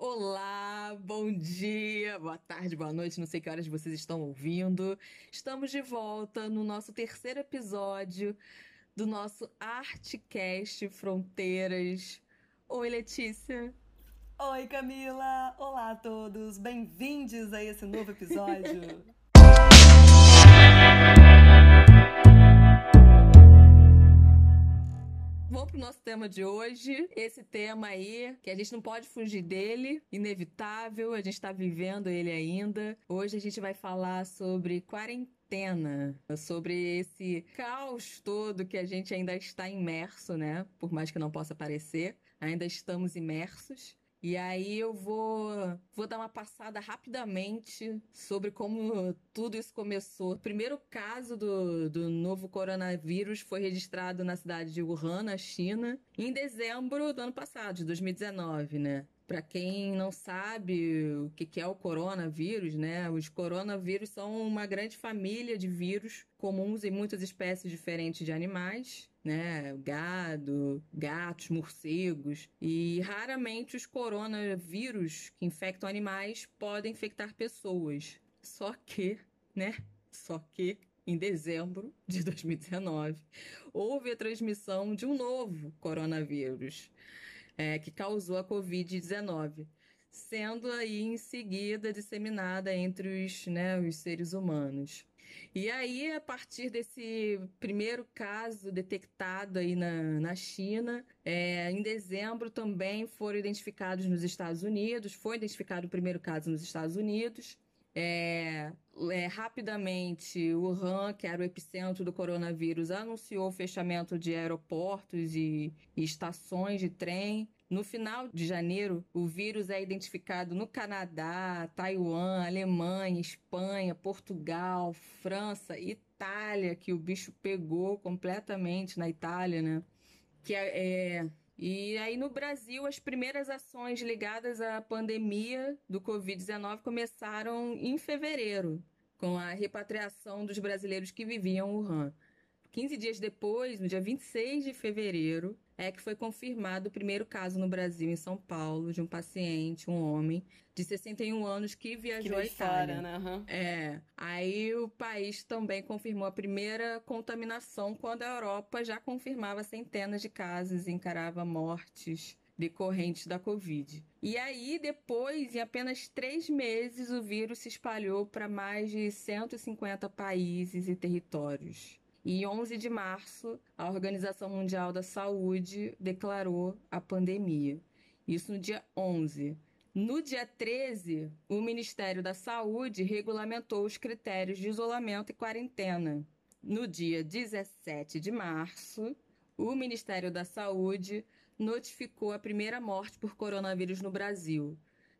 Olá, bom dia, boa tarde, boa noite, não sei que horas vocês estão ouvindo. Estamos de volta no nosso terceiro episódio do nosso Artcast Fronteiras. Oi, Letícia. Oi, Camila. Olá a todos. Bem-vindos a esse novo episódio. Vamos pro nosso tema de hoje. Esse tema aí, que a gente não pode fugir dele, inevitável, a gente tá vivendo ele ainda. Hoje a gente vai falar sobre quarentena, sobre esse caos todo que a gente ainda está imerso, né? Por mais que não possa parecer, ainda estamos imersos. E aí eu vou, vou dar uma passada rapidamente sobre como tudo isso começou. O primeiro caso do, do novo coronavírus foi registrado na cidade de Wuhan, na China, em dezembro do ano passado, de 2019, né? Para quem não sabe o que é o coronavírus, né? Os coronavírus são uma grande família de vírus comuns em muitas espécies diferentes de animais né? Gado, gatos, morcegos. E raramente os coronavírus que infectam animais podem infectar pessoas. Só que, né? Só que em dezembro de 2019 houve a transmissão de um novo coronavírus é, que causou a Covid-19 sendo aí em seguida disseminada entre os, né, os seres humanos. E aí, a partir desse primeiro caso detectado aí na, na China, é, em dezembro também foram identificados nos Estados Unidos, foi identificado o primeiro caso nos Estados Unidos. É, é, rapidamente, o Wuhan, que era o epicentro do coronavírus, anunciou o fechamento de aeroportos e, e estações de trem. No final de janeiro, o vírus é identificado no Canadá, Taiwan, Alemanha, Espanha, Portugal, França, Itália, que o bicho pegou completamente na Itália, né? Que é, é e aí no Brasil, as primeiras ações ligadas à pandemia do Covid-19 começaram em fevereiro, com a repatriação dos brasileiros que viviam em Wuhan. 15 dias depois, no dia 26 de fevereiro, é que foi confirmado o primeiro caso no Brasil, em São Paulo, de um paciente, um homem, de 61 anos que viajou à Itália. Fora, né? Uhum. É. Aí o país também confirmou a primeira contaminação quando a Europa já confirmava centenas de casos e encarava mortes decorrentes da Covid. E aí, depois, em apenas três meses, o vírus se espalhou para mais de 150 países e territórios. E 11 de março, a Organização Mundial da Saúde declarou a pandemia. Isso no dia 11. No dia 13, o Ministério da Saúde regulamentou os critérios de isolamento e quarentena. No dia 17 de março, o Ministério da Saúde notificou a primeira morte por coronavírus no Brasil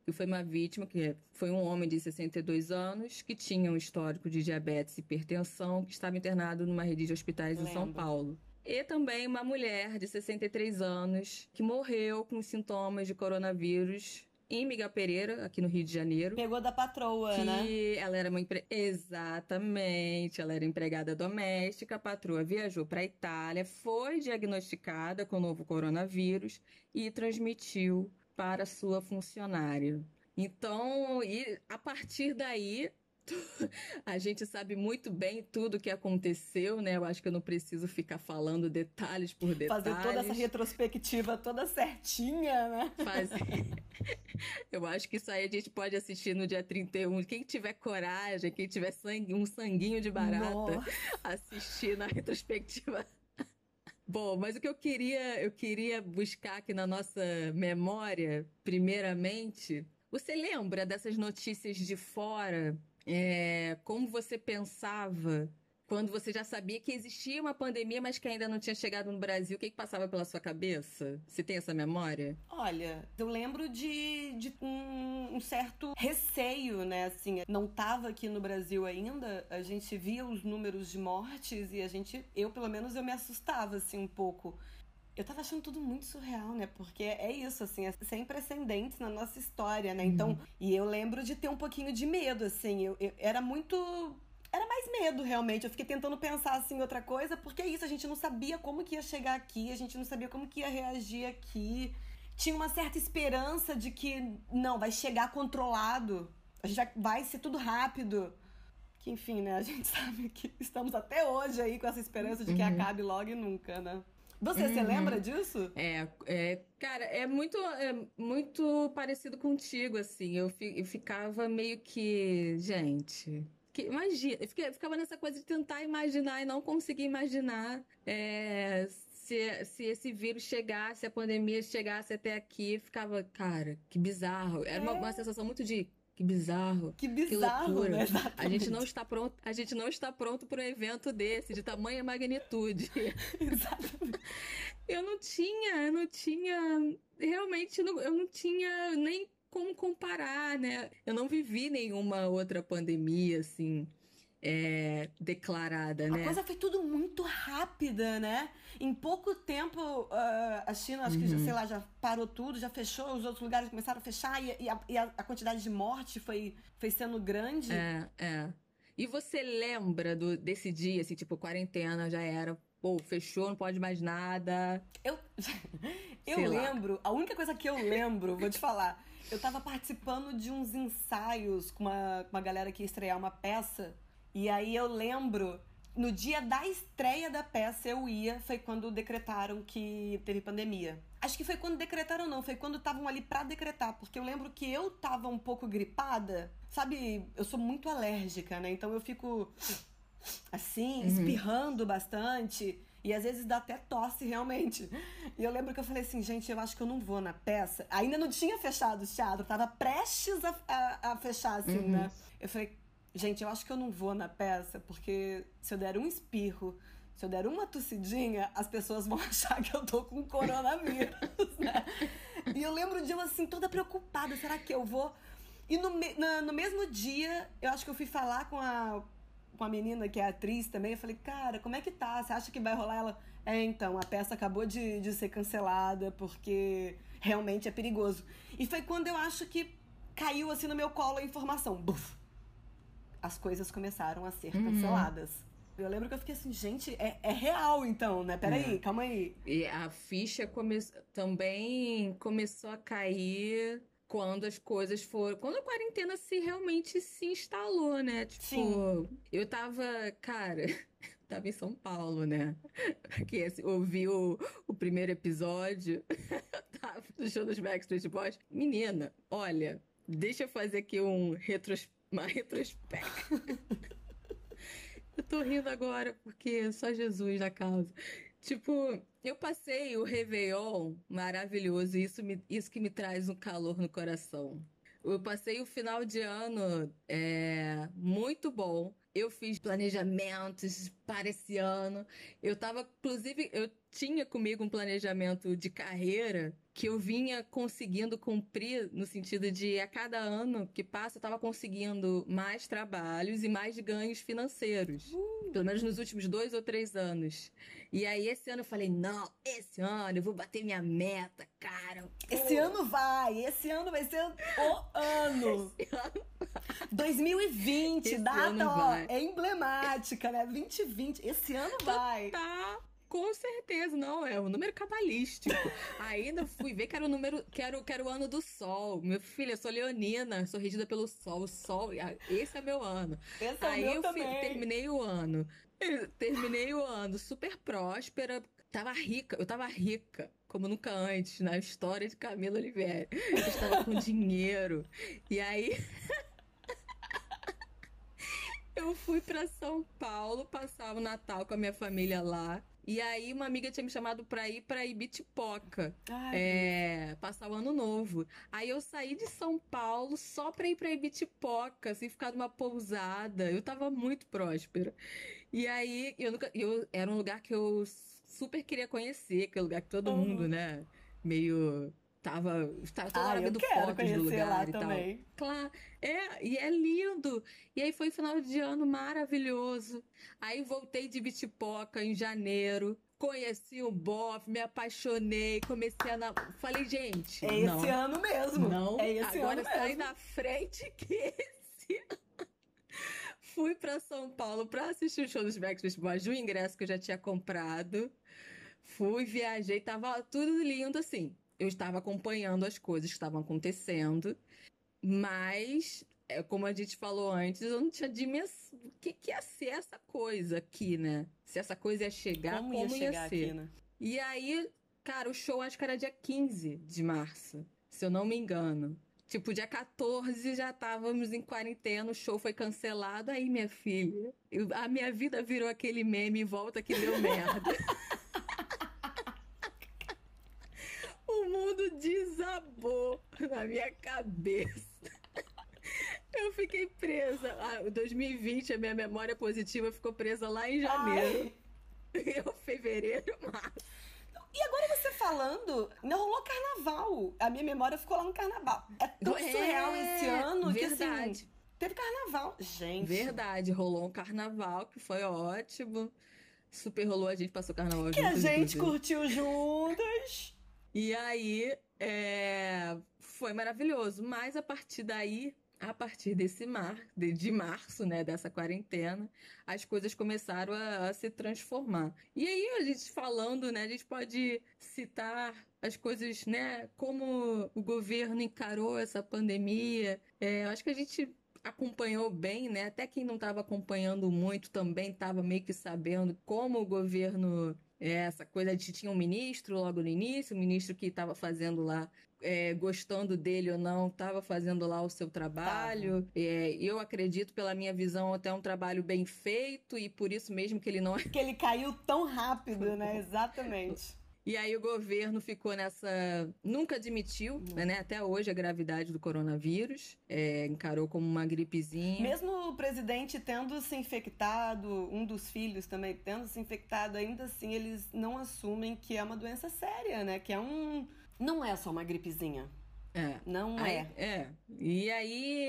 que foi uma vítima, que foi um homem de 62 anos, que tinha um histórico de diabetes e hipertensão, que estava internado numa rede de hospitais Lembro. em São Paulo. E também uma mulher de 63 anos, que morreu com sintomas de coronavírus em Miguel Pereira, aqui no Rio de Janeiro. Pegou da patroa, que né? ela era uma empre... exatamente, ela era empregada doméstica, a patroa viajou para a Itália, foi diagnosticada com o novo coronavírus e transmitiu para sua funcionária. Então, e a partir daí, a gente sabe muito bem tudo o que aconteceu, né? Eu acho que eu não preciso ficar falando detalhes por detalhes. Fazer toda essa retrospectiva toda certinha, né? Fazer. Eu acho que isso aí a gente pode assistir no dia 31. Quem tiver coragem, quem tiver sangue, um sanguinho de barata, Nossa. assistir na retrospectiva Bom, mas o que eu queria, eu queria buscar aqui na nossa memória, primeiramente, você lembra dessas notícias de fora? É, como você pensava quando você já sabia que existia uma pandemia, mas que ainda não tinha chegado no Brasil, o que, que passava pela sua cabeça? Você tem essa memória? Olha, eu lembro de, de um, um, certo receio, né? Assim, não tava aqui no Brasil ainda, a gente via os números de mortes e a gente, eu pelo menos, eu me assustava, assim, um pouco. Eu tava achando tudo muito surreal, né? Porque é isso, assim, é sem precedentes na nossa história, né? Então, uhum. e eu lembro de ter um pouquinho de medo, assim. Eu, eu era muito era mais medo, realmente. Eu fiquei tentando pensar assim outra coisa, porque é isso, a gente não sabia como que ia chegar aqui, a gente não sabia como que ia reagir aqui. tinha uma certa esperança de que, não, vai chegar controlado, a gente já vai ser tudo rápido. Que, enfim, né, a gente sabe que estamos até hoje aí com essa esperança de que uhum. acabe logo e nunca, né? Você, uhum. você lembra disso? É, é, cara, é muito, é muito parecido contigo, assim. Eu, fi, eu ficava meio que, gente, que, imagina, eu ficava nessa coisa de tentar imaginar e não conseguir imaginar é, se, se esse vírus chegasse, a pandemia chegasse até aqui, ficava, cara, que bizarro. Era é. uma, uma sensação muito de que bizarro. Que bizarro, que loucura. Né? A gente não está pronto, a gente não está pronto para um evento desse de tamanha magnitude. Exatamente. Eu não tinha, eu não tinha, realmente eu não tinha nem como comparar, né? Eu não vivi nenhuma outra pandemia assim é, declarada, né? A coisa foi tudo muito rápida, né? Em pouco tempo, uh, a China, acho uhum. que, sei lá, já parou tudo, já fechou, os outros lugares começaram a fechar e, e, a, e a, quantidade de morte foi, foi sendo grande. É, é. E você lembra do, desse dia, assim, tipo, quarentena já era, pô, fechou, não pode mais nada? Eu, eu lembro, a única coisa que eu lembro, vou te falar, eu tava participando de uns ensaios com uma, uma galera que ia estrear uma peça e aí eu lembro, no dia da estreia da peça eu ia, foi quando decretaram que teve pandemia. Acho que foi quando decretaram não, foi quando estavam ali para decretar, porque eu lembro que eu tava um pouco gripada. Sabe, eu sou muito alérgica, né? Então eu fico assim, uhum. espirrando bastante. E às vezes dá até tosse, realmente. E eu lembro que eu falei assim, gente, eu acho que eu não vou na peça. Ainda não tinha fechado o teatro, tava prestes a, a, a fechar, assim, uhum. né? Eu falei, Gente, eu acho que eu não vou na peça, porque se eu der um espirro, se eu der uma tossidinha, as pessoas vão achar que eu tô com coronavírus, né? E eu lembro de eu assim, toda preocupada, será que eu vou? E no, na, no mesmo dia, eu acho que eu fui falar com a, com a menina que é atriz também. Eu falei, cara, como é que tá? Você acha que vai rolar? Ela, é, então, a peça acabou de, de ser cancelada porque realmente é perigoso. E foi quando eu acho que caiu assim no meu colo a informação. Buf! as coisas começaram a ser uhum. canceladas. Uhum. Eu lembro que eu fiquei assim, gente, é, é real então, né? Peraí, é. calma aí. E a ficha come... também começou a cair quando as coisas foram. Quando a quarentena se realmente se instalou, né? Tipo, Sim. eu tava. Cara. tava em São Paulo, né? Que assim, ouvi o, o primeiro episódio tava do show dos Backstreet Boys. Menina, olha, deixa eu fazer aqui um retrospectivo uma retrospectiva. eu tô rindo agora porque só Jesus na causa. Tipo, eu passei o Réveillon maravilhoso, isso, me, isso que me traz um calor no coração. Eu passei o final de ano é, muito bom. Eu fiz planejamentos para esse ano. Eu tava, inclusive, eu tinha comigo um planejamento de carreira que eu vinha conseguindo cumprir no sentido de a cada ano que passa eu estava conseguindo mais trabalhos e mais ganhos financeiros. Uh. Pelo menos nos últimos dois ou três anos. E aí esse ano eu falei, não, esse ano eu vou bater minha meta, cara. Esse ano vai, esse ano vai ser o ano. esse ano. 2020, esse data ó, é emblemática, né? 2020, esse ano vai. Tá. Com certeza, não, é um número cabalístico. Ainda fui ver que era o número, que era, que era o ano do sol. Meu filho, eu sou leonina, sou regida pelo sol. O sol, esse é meu ano. Esse é Aí meu eu. Fui, terminei o ano. Terminei o ano super próspera, tava rica, eu tava rica, como nunca antes, na história de Camila Oliveira. Eu estava com dinheiro. E aí. Eu fui para São Paulo, passar o Natal com a minha família lá. E aí uma amiga tinha me chamado pra ir pra Ibitipoca. é, passar o ano novo. Aí eu saí de São Paulo só pra ir pra Ibitipoca, assim, ficar numa pousada. Eu tava muito próspera. E aí eu nunca. Eu, era um lugar que eu super queria conhecer, que é um lugar que todo uhum. mundo, né? Meio tava, tava toda ah, hora vendo fotos do lugar e também. tal. Claro, é, e é lindo. E aí foi final de ano maravilhoso. Aí voltei de Bitipoca em janeiro. Conheci o Boff, me apaixonei, comecei a. Na... Falei, gente. É não, esse ano mesmo. Não, é esse agora ano sai mesmo. na frente que esse Fui para São Paulo para assistir o show dos Backstreet Boys, o ingresso que eu já tinha comprado. Fui, viajei, tava tudo lindo assim eu estava acompanhando as coisas que estavam acontecendo, mas é, como a gente falou antes, eu não tinha dimensão. O que, que ia ser essa coisa aqui, né? Se essa coisa ia chegar, como, como ia, chegar ia ser. Aqui, né? E aí, cara, o show acho que era dia 15 de março, se eu não me engano. Tipo, dia 14 já estávamos em quarentena, o show foi cancelado. Aí, minha filha, a minha vida virou aquele meme volta que deu merda. o mundo desabou na minha cabeça. Eu fiquei presa. Ah, 2020, a minha memória positiva ficou presa lá em janeiro. Eu, fevereiro, março. E agora você falando, não rolou carnaval. A minha memória ficou lá no carnaval. É tão é, surreal esse ano verdade. que assim. Teve carnaval. Gente. Verdade, rolou um carnaval que foi ótimo. Super rolou, a gente passou carnaval Que a gente inclusive. curtiu juntas. E aí, é... foi maravilhoso. Mas a partir daí, a partir desse mar, de, de, março, né, dessa quarentena, as coisas começaram a, a, se transformar. E aí a gente falando, né, a gente pode citar as coisas, né, como o governo encarou essa pandemia. É, acho que a gente acompanhou bem, né? Até quem não estava acompanhando muito também estava meio que sabendo como o governo é, essa coisa de tinha um ministro logo no início, o ministro que estava fazendo lá é, gostando dele ou não, estava fazendo lá o seu trabalho. É, eu acredito, pela minha visão, até um trabalho bem feito e por isso mesmo que ele não. Que ele caiu tão rápido, né? Exatamente. E aí o governo ficou nessa. Nunca admitiu, né? Até hoje, a gravidade do coronavírus. É, encarou como uma gripezinha. Mesmo o presidente tendo se infectado, um dos filhos também tendo se infectado, ainda assim eles não assumem que é uma doença séria, né? Que é um não é só uma gripezinha. É. Não aí, é. É. E aí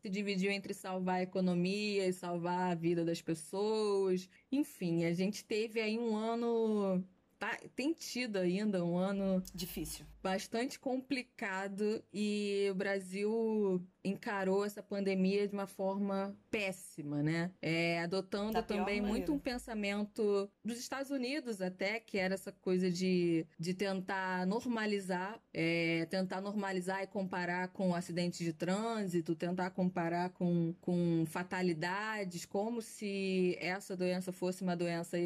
se dividiu entre salvar a economia e salvar a vida das pessoas. Enfim, a gente teve aí um ano tá, tem tido ainda um ano difícil, bastante complicado e o Brasil encarou essa pandemia de uma forma péssima, né? É, adotando da também muito um pensamento dos Estados Unidos até, que era essa coisa de, de tentar normalizar, é, tentar normalizar e comparar com acidentes de trânsito, tentar comparar com, com fatalidades, como se essa doença fosse uma doença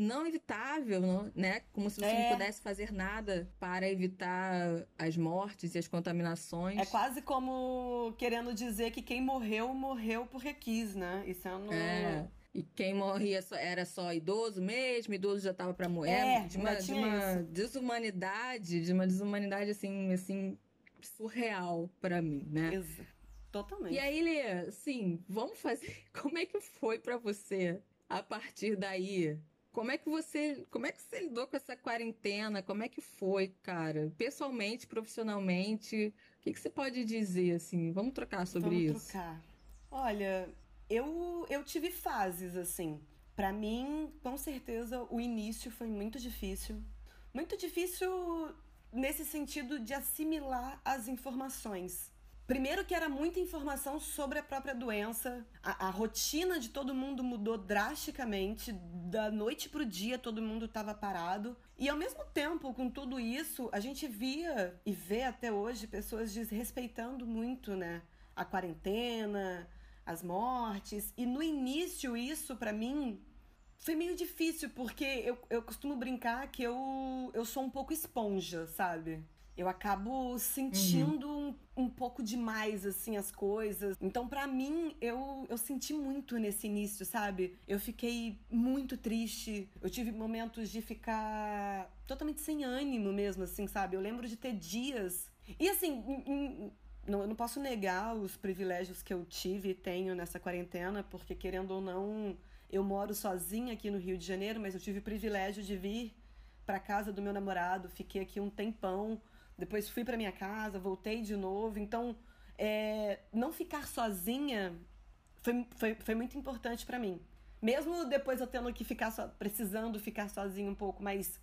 não evitável, não, né? Como se você é. não pudesse fazer nada para evitar as mortes e as contaminações. É quase como querendo dizer que quem morreu, morreu porque quis, né? Isso é no... É. E quem morria era só idoso mesmo, idoso já estava para morrer. É, de uma, de uma desumanidade, de uma desumanidade assim, assim surreal para mim, né? Exato. Totalmente. E aí, Lê, assim, vamos fazer. Como é que foi para você a partir daí? Como é que você, como é que você lidou com essa quarentena? Como é que foi, cara? Pessoalmente, profissionalmente, o que, que você pode dizer assim? Vamos trocar sobre Vamos isso. Vamos trocar. Olha, eu eu tive fases assim. Para mim, com certeza, o início foi muito difícil. Muito difícil nesse sentido de assimilar as informações. Primeiro que era muita informação sobre a própria doença, a, a rotina de todo mundo mudou drasticamente, da noite pro dia todo mundo estava parado. E ao mesmo tempo, com tudo isso, a gente via e vê até hoje pessoas desrespeitando muito, né? A quarentena, as mortes. E no início, isso para mim foi meio difícil, porque eu, eu costumo brincar que eu, eu sou um pouco esponja, sabe? Eu acabo sentindo uhum. um, um, pouco demais, assim, as coisas. Então, para mim, eu, eu senti muito nesse início, sabe? Eu fiquei muito triste. Eu tive momentos de ficar totalmente sem ânimo mesmo, assim, sabe? Eu lembro de ter dias. E assim, não, eu não posso negar os privilégios que eu tive e tenho nessa quarentena, porque querendo ou não, eu moro sozinha aqui no Rio de Janeiro, mas eu tive o privilégio de vir para casa do meu namorado, fiquei aqui um tempão depois fui para minha casa, voltei de novo. Então, é, não ficar sozinha foi, foi, foi muito importante para mim. Mesmo depois eu tendo que ficar so, precisando ficar sozinha um pouco, mas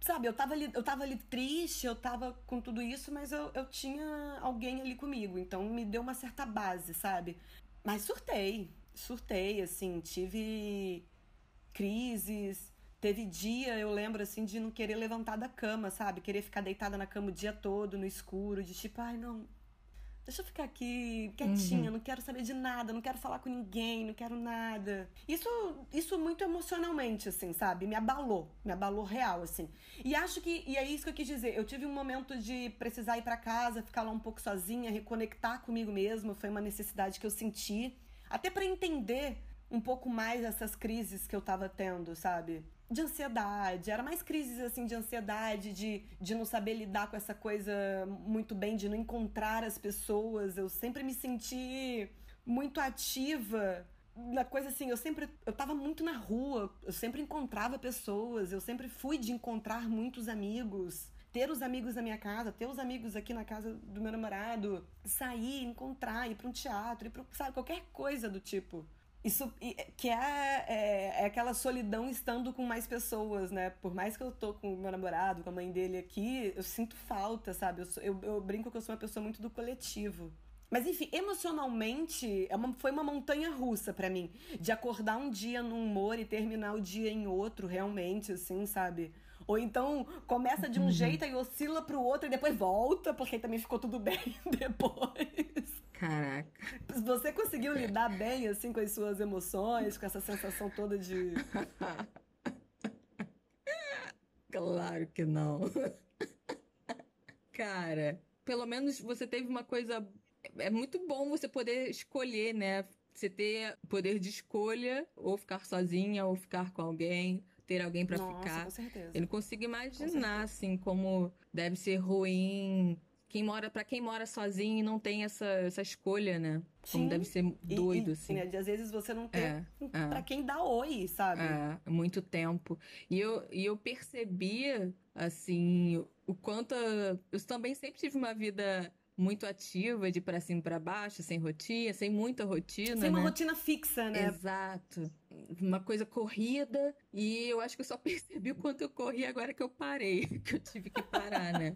sabe, eu tava ali, eu tava ali triste, eu tava com tudo isso, mas eu, eu tinha alguém ali comigo, então me deu uma certa base, sabe? Mas surtei, surtei, assim, tive crises, Teve dia, eu lembro, assim, de não querer levantar da cama, sabe? Querer ficar deitada na cama o dia todo, no escuro, de tipo, ai, não, deixa eu ficar aqui quietinha, uhum. não quero saber de nada, não quero falar com ninguém, não quero nada. Isso, isso muito emocionalmente, assim, sabe? Me abalou, me abalou real, assim. E acho que, e é isso que eu quis dizer, eu tive um momento de precisar ir para casa, ficar lá um pouco sozinha, reconectar comigo mesma, foi uma necessidade que eu senti, até para entender um pouco mais essas crises que eu tava tendo, sabe? De ansiedade, era mais crises assim de ansiedade, de, de não saber lidar com essa coisa muito bem, de não encontrar as pessoas. Eu sempre me senti muito ativa na coisa assim, eu sempre eu tava muito na rua, eu sempre encontrava pessoas, eu sempre fui de encontrar muitos amigos, ter os amigos na minha casa, ter os amigos aqui na casa do meu namorado, sair, encontrar, ir para um teatro, ir para sabe, qualquer coisa do tipo. Isso é, que é, é, é, aquela solidão estando com mais pessoas, né? Por mais que eu tô com o meu namorado, com a mãe dele aqui, eu sinto falta, sabe? Eu, sou, eu, eu brinco que eu sou uma pessoa muito do coletivo. Mas enfim, emocionalmente, é uma, foi uma montanha russa para mim. De acordar um dia num humor e terminar o dia em outro, realmente, assim, sabe? Ou então começa de um uhum. jeito e oscila pro outro e depois volta, porque também ficou tudo bem depois. Caraca. Você conseguiu lidar bem, assim, com as suas emoções, com essa sensação toda de. claro que não. Cara, pelo menos você teve uma coisa. É muito bom você poder escolher, né? Você ter poder de escolha, ou ficar sozinha, ou ficar com alguém, ter alguém para ficar. Com certeza. Eu não consigo imaginar, com assim, como deve ser ruim quem mora para quem mora sozinho e não tem essa, essa escolha, né? Como deve ser doido, e, assim. Né? De às vezes você não tem é, é. para quem dá oi, sabe? É, muito tempo. E eu, e eu percebia, assim, o quanto. Eu também sempre tive uma vida muito ativa, de para cima para baixo, sem rotina, sem muita rotina. Sem uma né? rotina fixa, né? Exato. Uma coisa corrida. E eu acho que eu só percebi o quanto eu corri agora que eu parei, que eu tive que parar, né?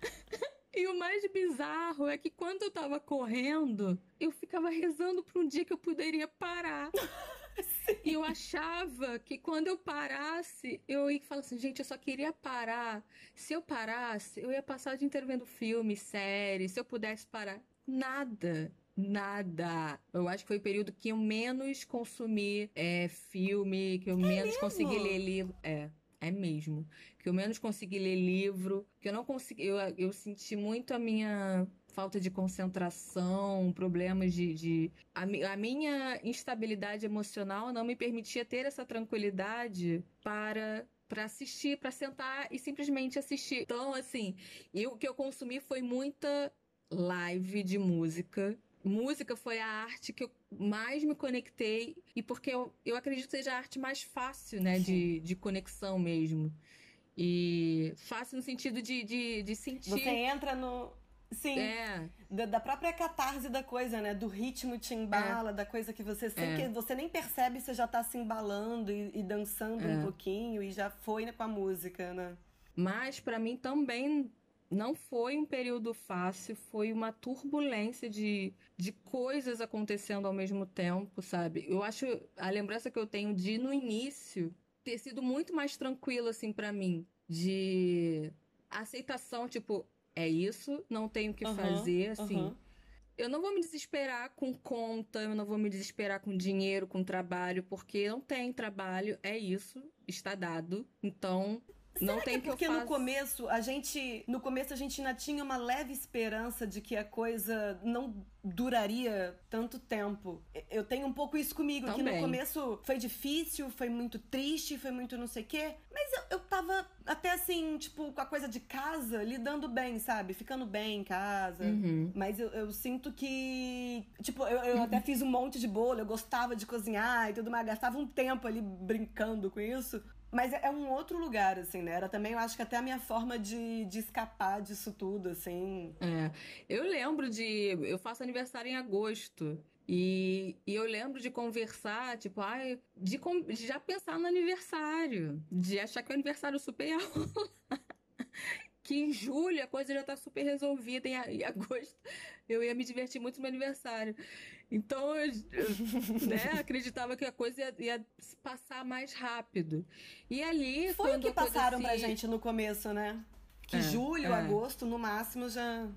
E o mais bizarro é que quando eu tava correndo, eu ficava rezando para um dia que eu poderia parar. E eu achava que quando eu parasse, eu ia falar assim, gente, eu só queria parar. Se eu parasse, eu ia passar o dia inteiro vendo filme, série, se eu pudesse parar. Nada. Nada. Eu acho que foi o período que eu menos consumi é, filme, que eu é menos mesmo? consegui ler livro. É. É mesmo. Que eu menos consegui ler livro, que eu não consegui. Eu, eu senti muito a minha falta de concentração, problemas de. de a, a, minha instabilidade emocional não me permitia ter essa tranquilidade para. Para assistir, para sentar e simplesmente assistir. Então, assim, eu, o que eu consumi foi muita live de música música foi a arte que eu mais me conectei e porque eu, eu acredito que seja a arte mais fácil, né, de, de conexão mesmo. E fácil no sentido de, de, de sentir. Você entra no. Sim. É. Da, da, própria catarse da coisa, né? Do ritmo te embala, é. da coisa que você sem é. que você nem percebe, você já tá se embalando e, e dançando um é. pouquinho e já foi né, com a música, né? Mas para mim também não foi um período fácil, foi uma turbulência de, de coisas acontecendo ao mesmo tempo, sabe? Eu acho a lembrança que eu tenho de no início ter sido muito mais tranquilo assim para mim, de aceitação, tipo, é isso, não tenho o que uhum, fazer, assim. Uhum. Eu não vou me desesperar com conta, eu não vou me desesperar com dinheiro, com trabalho, porque não tem trabalho, é isso, está dado. Então, não tem que é porque no começo a gente, no começo a gente ainda tinha uma leve esperança de que a coisa não duraria tanto tempo. Eu tenho um pouco isso comigo, Também. que no começo foi difícil, foi muito triste, foi muito não sei o quê, mas eu, eu tava até assim, tipo, com a coisa de casa, lidando bem, sabe? Ficando bem em casa. Uhum. Mas eu, eu, sinto que, tipo, eu, eu uhum. até fiz um monte de bolo, eu gostava de cozinhar e tudo mais, gastava um tempo ali brincando com isso. Mas é, é um outro lugar, assim, né? Era também, eu acho que até a minha forma de, de escapar disso tudo, assim. É. Eu lembro de. Eu faço aniversário em agosto. E, e, eu lembro de conversar, tipo, ai, de, de, já pensar no aniversário, de achar que o aniversário super ia rolar. Que em julho a coisa já tá super resolvida, em, em agosto eu ia me divertir muito no meu aniversário. Então, eu, né, acreditava que a coisa ia, ia passar mais rápido. E ali. Foi o que passaram assim... pra gente no começo, né? Que é, julho, é. agosto, no máximo, já.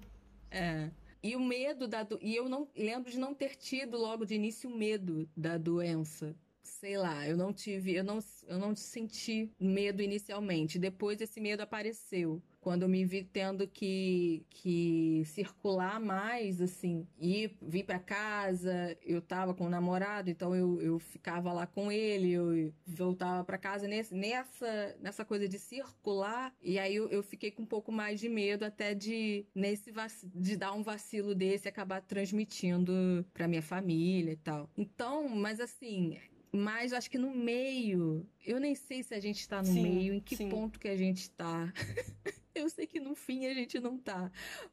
É. E o medo da. Do... E eu não lembro de não ter tido logo de início o medo da doença sei lá, eu não tive, eu não, eu não senti medo inicialmente. Depois esse medo apareceu. Quando eu me vi tendo que, que circular mais, assim, ir, vir para casa, eu tava com o namorado, então eu, eu ficava lá com ele, eu voltava para casa nesse, nessa, nessa coisa de circular, e aí eu, eu fiquei com um pouco mais de medo até de, nesse de dar um vacilo desse e acabar transmitindo pra minha família e tal. Então, mas assim, mas acho que no meio, eu nem sei se a gente está no sim, meio, em que sim. ponto que a gente está. eu sei que no fim a gente não tá.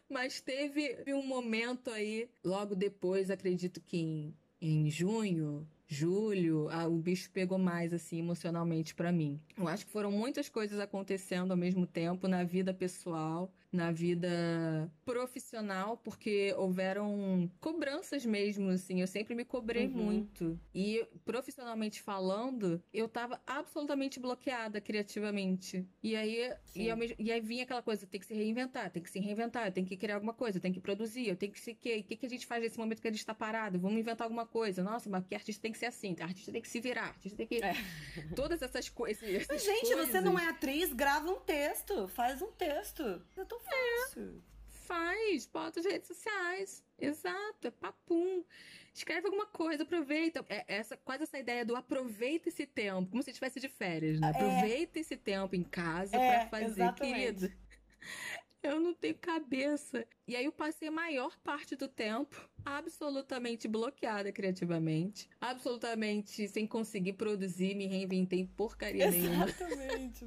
Mas teve um momento aí, logo depois, acredito que em, em junho, julho, a, o bicho pegou mais assim emocionalmente para mim. Eu acho que foram muitas coisas acontecendo ao mesmo tempo na vida pessoal na vida profissional, porque houveram cobranças mesmo, assim. Eu sempre me cobrei uhum. muito. E profissionalmente falando, eu tava absolutamente bloqueada criativamente. E aí, e, ao mesmo, e aí vinha aquela coisa: tem que se reinventar, tem que se reinventar, tem que criar alguma coisa, tem que produzir, eu tenho que se que. O que, que a gente faz nesse momento que a gente tá parado? Vamos inventar alguma coisa. Nossa, mas que artista tem que ser assim, artista tem que se virar, artista tem que. É. Todas essas, coisas gente, coisas. você não é atriz, grava um texto, faz um texto. Eu tô fácil. É, faz, bota as redes sociais. Exato, é papum. Escreve alguma coisa, aproveita. É, essa, quase essa ideia do aproveita esse tempo, como se estivesse de férias, né? É. Aproveita esse tempo em casa é, para fazer, exatamente. querido. Eu não tenho cabeça. E aí eu passei a maior parte do tempo absolutamente bloqueada criativamente, absolutamente sem conseguir produzir, me reinventei porcaria nenhuma. Exatamente.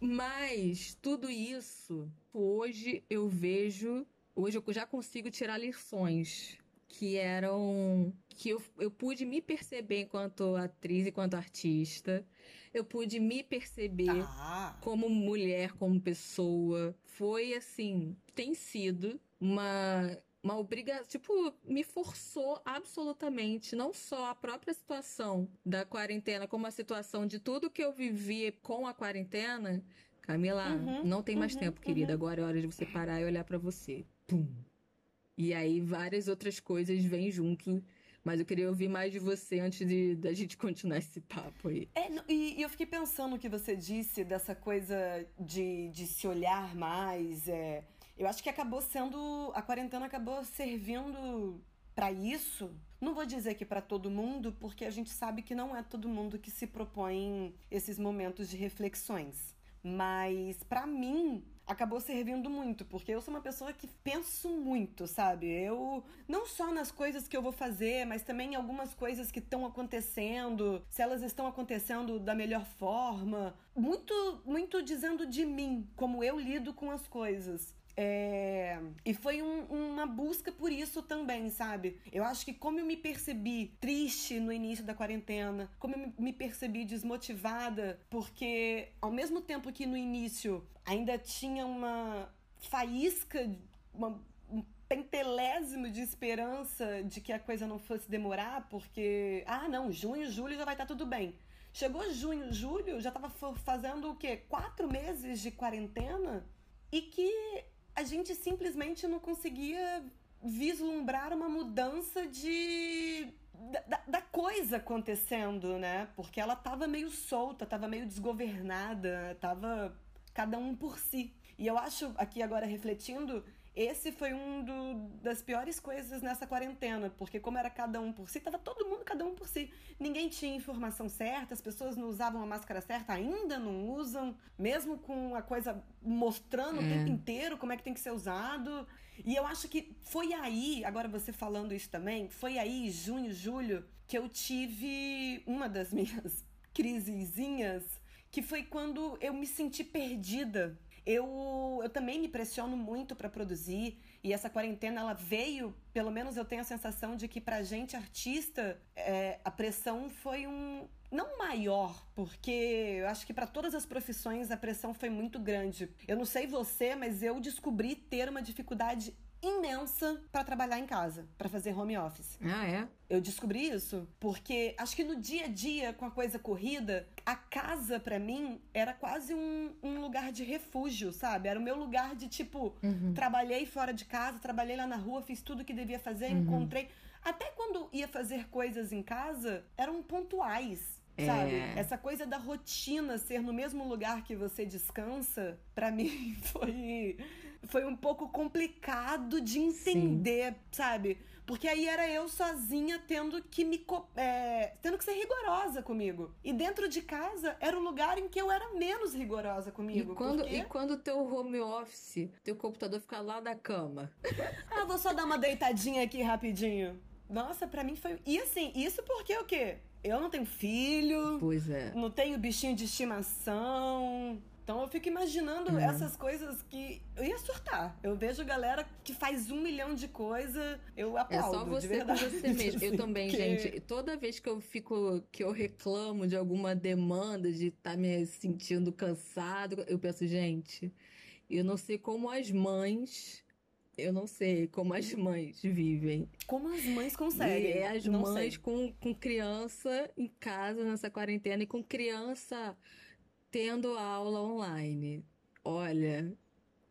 Mas tudo isso, hoje eu vejo, hoje eu já consigo tirar lições que eram que eu, eu pude me perceber enquanto atriz e quanto artista. Eu pude me perceber ah. como mulher, como pessoa. Foi assim, tem sido uma uma obrigação, tipo, me forçou absolutamente, não só a própria situação da quarentena, como a situação de tudo que eu vivi com a quarentena. Camila, uhum, não tem mais uhum, tempo, querida. Uhum. Agora é hora de você parar e olhar para você. Pum. E aí várias outras coisas vêm junto. Mas eu queria ouvir mais de você antes de da gente continuar esse papo aí. É, e, e eu fiquei pensando no que você disse dessa coisa de, de se olhar mais. É eu acho que acabou sendo. A quarentena acabou servindo para isso. Não vou dizer que para todo mundo, porque a gente sabe que não é todo mundo que se propõe esses momentos de reflexões. Mas para mim acabou servindo muito, porque eu sou uma pessoa que penso muito, sabe? Eu não só nas coisas que eu vou fazer, mas também em algumas coisas que estão acontecendo, se elas estão acontecendo da melhor forma, muito muito dizendo de mim, como eu lido com as coisas. É... E foi um, uma busca por isso também, sabe? Eu acho que como eu me percebi triste no início da quarentena, como eu me percebi desmotivada, porque ao mesmo tempo que no início ainda tinha uma faísca, uma, um pentelésimo de esperança de que a coisa não fosse demorar, porque, ah, não, junho, julho já vai estar tudo bem. Chegou junho, julho, já estava fazendo o quê? Quatro meses de quarentena? E que a gente simplesmente não conseguia vislumbrar uma mudança de da, da, coisa acontecendo, né? Porque ela tava meio solta, tava meio desgovernada, tava cada um por si. E eu acho, aqui agora refletindo, esse foi um do, das piores coisas nessa quarentena, porque como era cada um por si, tava todo mundo cada um por si. Ninguém tinha informação certa, as pessoas não usavam a máscara certa, ainda não usam, mesmo com a coisa mostrando é. o tempo inteiro como é que tem que ser usado. E eu acho que foi aí, agora você falando isso também, foi aí, junho, julho, que eu tive uma das minhas crisezinhas, que foi quando eu me senti perdida Eu, eu também me pressiono muito para produzir e essa quarentena ela veio, pelo menos eu tenho a sensação de que pra gente artista é, a pressão foi um não maior, porque eu acho que para todas as profissões a pressão foi muito grande. Eu não sei você, mas eu descobri ter uma dificuldade imensa para trabalhar em casa, para fazer home office. Ah, é? Eu descobri isso porque acho que no dia a dia, com a coisa corrida, a casa para mim era quase um, um, lugar de refúgio, sabe? Era o meu lugar de tipo, uhum. trabalhei fora de casa, trabalhei lá na rua, fiz tudo que devia fazer, uhum. encontrei. Até quando ia fazer coisas em casa, eram pontuais. Sabe? É. Essa coisa da rotina ser no mesmo lugar que você descansa, para mim foi foi um pouco complicado de entender, Sim. sabe? Porque aí era eu sozinha tendo que me é, tendo que ser rigorosa comigo. E dentro de casa era o lugar em que eu era menos rigorosa comigo. E quando porque... e quando teu home office, teu computador fica lá da cama. ah, vou só dar uma deitadinha aqui rapidinho. Nossa, para mim foi. E assim, isso porque o quê? Eu não tenho filho. Pois é. Não tenho bichinho de estimação. Então eu fico imaginando uhum. essas coisas que eu ia surtar. Eu vejo galera que faz um milhão de coisas, eu aplaudo. É só você com você mesmo. Eu também, que... gente. Toda vez que eu fico, que eu reclamo de alguma demanda, de estar tá me sentindo cansado, eu penso, gente, eu não sei como as mães eu não sei como as mães vivem. Como as mães conseguem? E é as não mães com, com criança em casa nessa quarentena e com criança tendo aula online. Olha,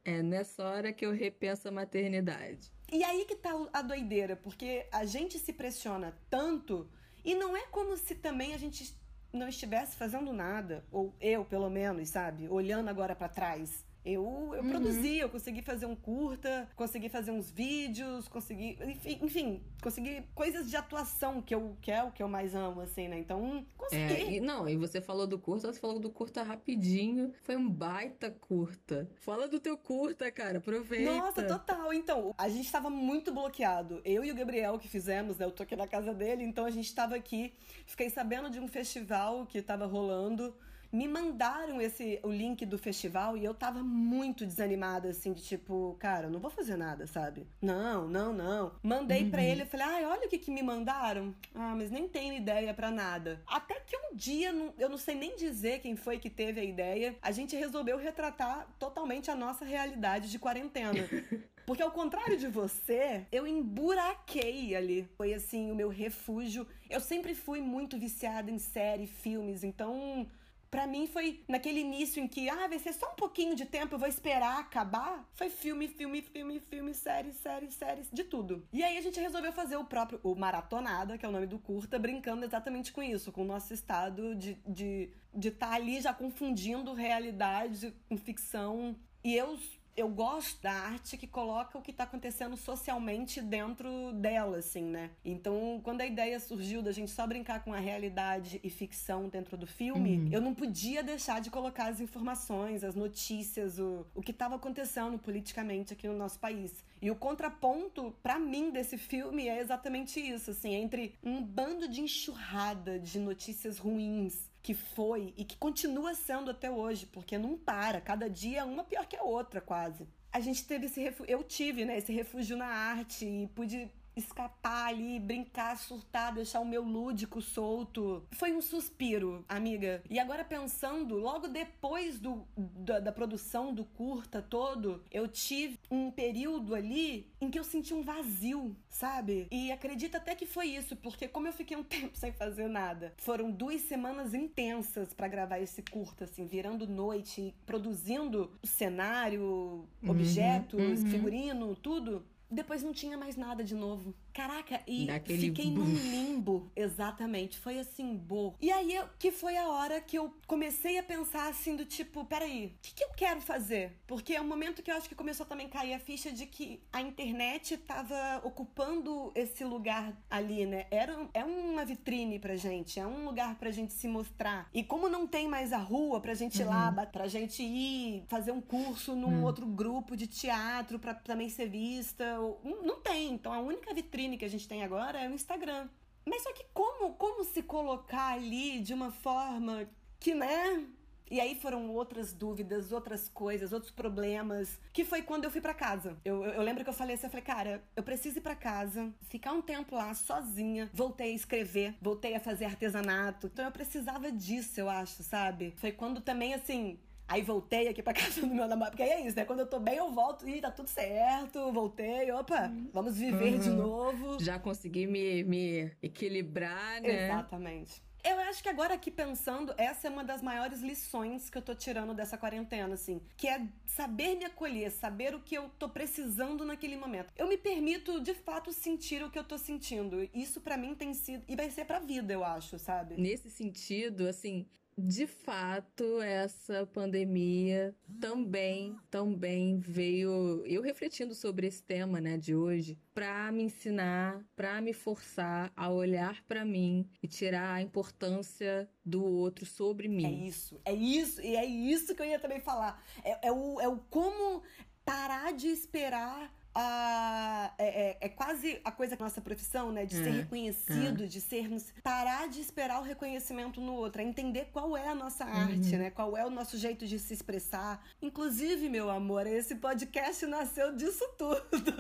é nessa hora que eu repenso a maternidade. E aí que tá a doideira, porque a gente se pressiona tanto e não é como se também a gente não estivesse fazendo nada, ou eu pelo menos, sabe, olhando agora para trás. Eu, eu uhum. produzi, eu consegui fazer um curta, consegui fazer uns vídeos, consegui. Enfim, enfim, consegui coisas de atuação, que, eu, que é o que eu mais amo, assim, né? Então, consegui. É, e, não, e você falou do curta, você falou do curta rapidinho. Foi um baita curta. Fala do teu curta, cara, aproveita. Nossa, total. Então, a gente tava muito bloqueado. Eu e o Gabriel que fizemos, né? Eu tô aqui na casa dele, então a gente tava aqui. Fiquei sabendo de um festival que tava rolando me mandaram esse o link do festival e eu tava muito desanimada, assim, de tipo, cara, eu não vou fazer nada, sabe? Não, não, não. Mandei uhum. para ele, e falei, ai, olha o que, que me mandaram. Ah, mas nem tenho ideia para nada. Até que um dia, eu não sei nem dizer quem foi que teve a ideia, a gente resolveu retratar totalmente a nossa realidade de quarentena. Porque ao contrário de você, eu emburaquei ali. Foi assim o meu refúgio. Eu sempre fui muito viciada em série, filmes, então para mim foi naquele início em que, ah, vai ser só um pouquinho de tempo, eu vou esperar acabar. Foi filme, filme, filme, filme, série, série, séries, de tudo. E aí a gente resolveu fazer o próprio, o Maratonada, que é o nome do curta, brincando exatamente com isso, com o nosso estado de estar de, de tá ali já confundindo realidade com ficção. E eu eu gosto da arte que coloca o que está acontecendo socialmente dentro dela, assim, né? Então, quando a ideia surgiu da gente só brincar com a realidade e ficção dentro do filme, uhum. eu não podia deixar de colocar as informações, as notícias, o, o que estava acontecendo politicamente aqui no nosso país. E o contraponto, para mim, desse filme é exatamente isso, assim, entre um bando de enxurrada de notícias ruins que foi e que continua sendo até hoje, porque não para, cada dia é uma pior que a outra, quase. A gente teve esse refúgio, eu tive, né, esse refúgio na arte e pude escapar ali, brincar, surtar, deixar o meu lúdico solto. Foi um suspiro, amiga. E agora pensando, logo depois do, da, da produção do curta todo, eu tive um período ali em que eu senti um vazio, sabe? E acredito até que foi isso, porque como eu fiquei um tempo sem fazer nada, foram duas semanas intensas para gravar esse curta, assim, virando noite, produzindo cenário, uhum, objetos, uhum. figurino, tudo. Depois não tinha mais nada de novo. Caraca, e fiquei num limbo. Exatamente. Foi assim, bo. E aí que foi a hora que eu comecei a pensar assim do tipo, peraí, o que, que eu quero fazer? Porque é um momento que eu acho que começou também a cair a ficha de que a internet tava ocupando esse lugar ali, né? Era, é uma vitrine pra gente, é um lugar pra gente se mostrar. E como não tem mais a rua pra gente ir uhum. lá, pra gente ir fazer um curso num uhum. outro grupo de teatro pra também ser vista, não tem. Então a única vitrine vitrine que a gente tem agora é o Instagram. Mas só que como, como se colocar ali de uma forma que, né, E aí foram outras dúvidas, outras coisas, outros problemas, que foi quando eu fui para casa. Eu, eu, eu, lembro que eu falei assim, eu falei, cara, eu preciso ir para casa, ficar um tempo lá sozinha. Voltei a escrever, voltei a fazer artesanato. Então eu precisava disso, eu acho, sabe? Foi quando também, assim, Aí voltei aqui pra casa do meu namorado. Porque aí é isso, né? Quando eu tô bem, eu volto e tá tudo certo. Voltei, opa, uhum. vamos viver uhum. de novo. Já consegui me, me equilibrar, né? Exatamente. Eu acho que agora aqui pensando, essa é uma das maiores lições que eu tô tirando dessa quarentena, assim, que é saber me acolher, saber o que eu tô precisando naquele momento. Eu me permito de fato sentir o que eu tô sentindo. Isso para mim tem sido e vai ser pra vida, eu acho, sabe? Nesse sentido, assim, de fato, essa pandemia também, também veio eu refletindo sobre esse tema, né, de hoje, para me ensinar, para me forçar a olhar para mim e tirar a importância do outro sobre mim. É isso, é isso, e é isso que eu ia também falar. É, é o, é o como parar de esperar a, é, é, é, quase a coisa da nossa profissão, né? De ser é, reconhecido, é. de sermos. Parar de esperar o reconhecimento no outro, é entender qual é a nossa uhum. arte, né? Qual é o nosso jeito de se expressar. Inclusive, meu amor, esse podcast nasceu disso tudo.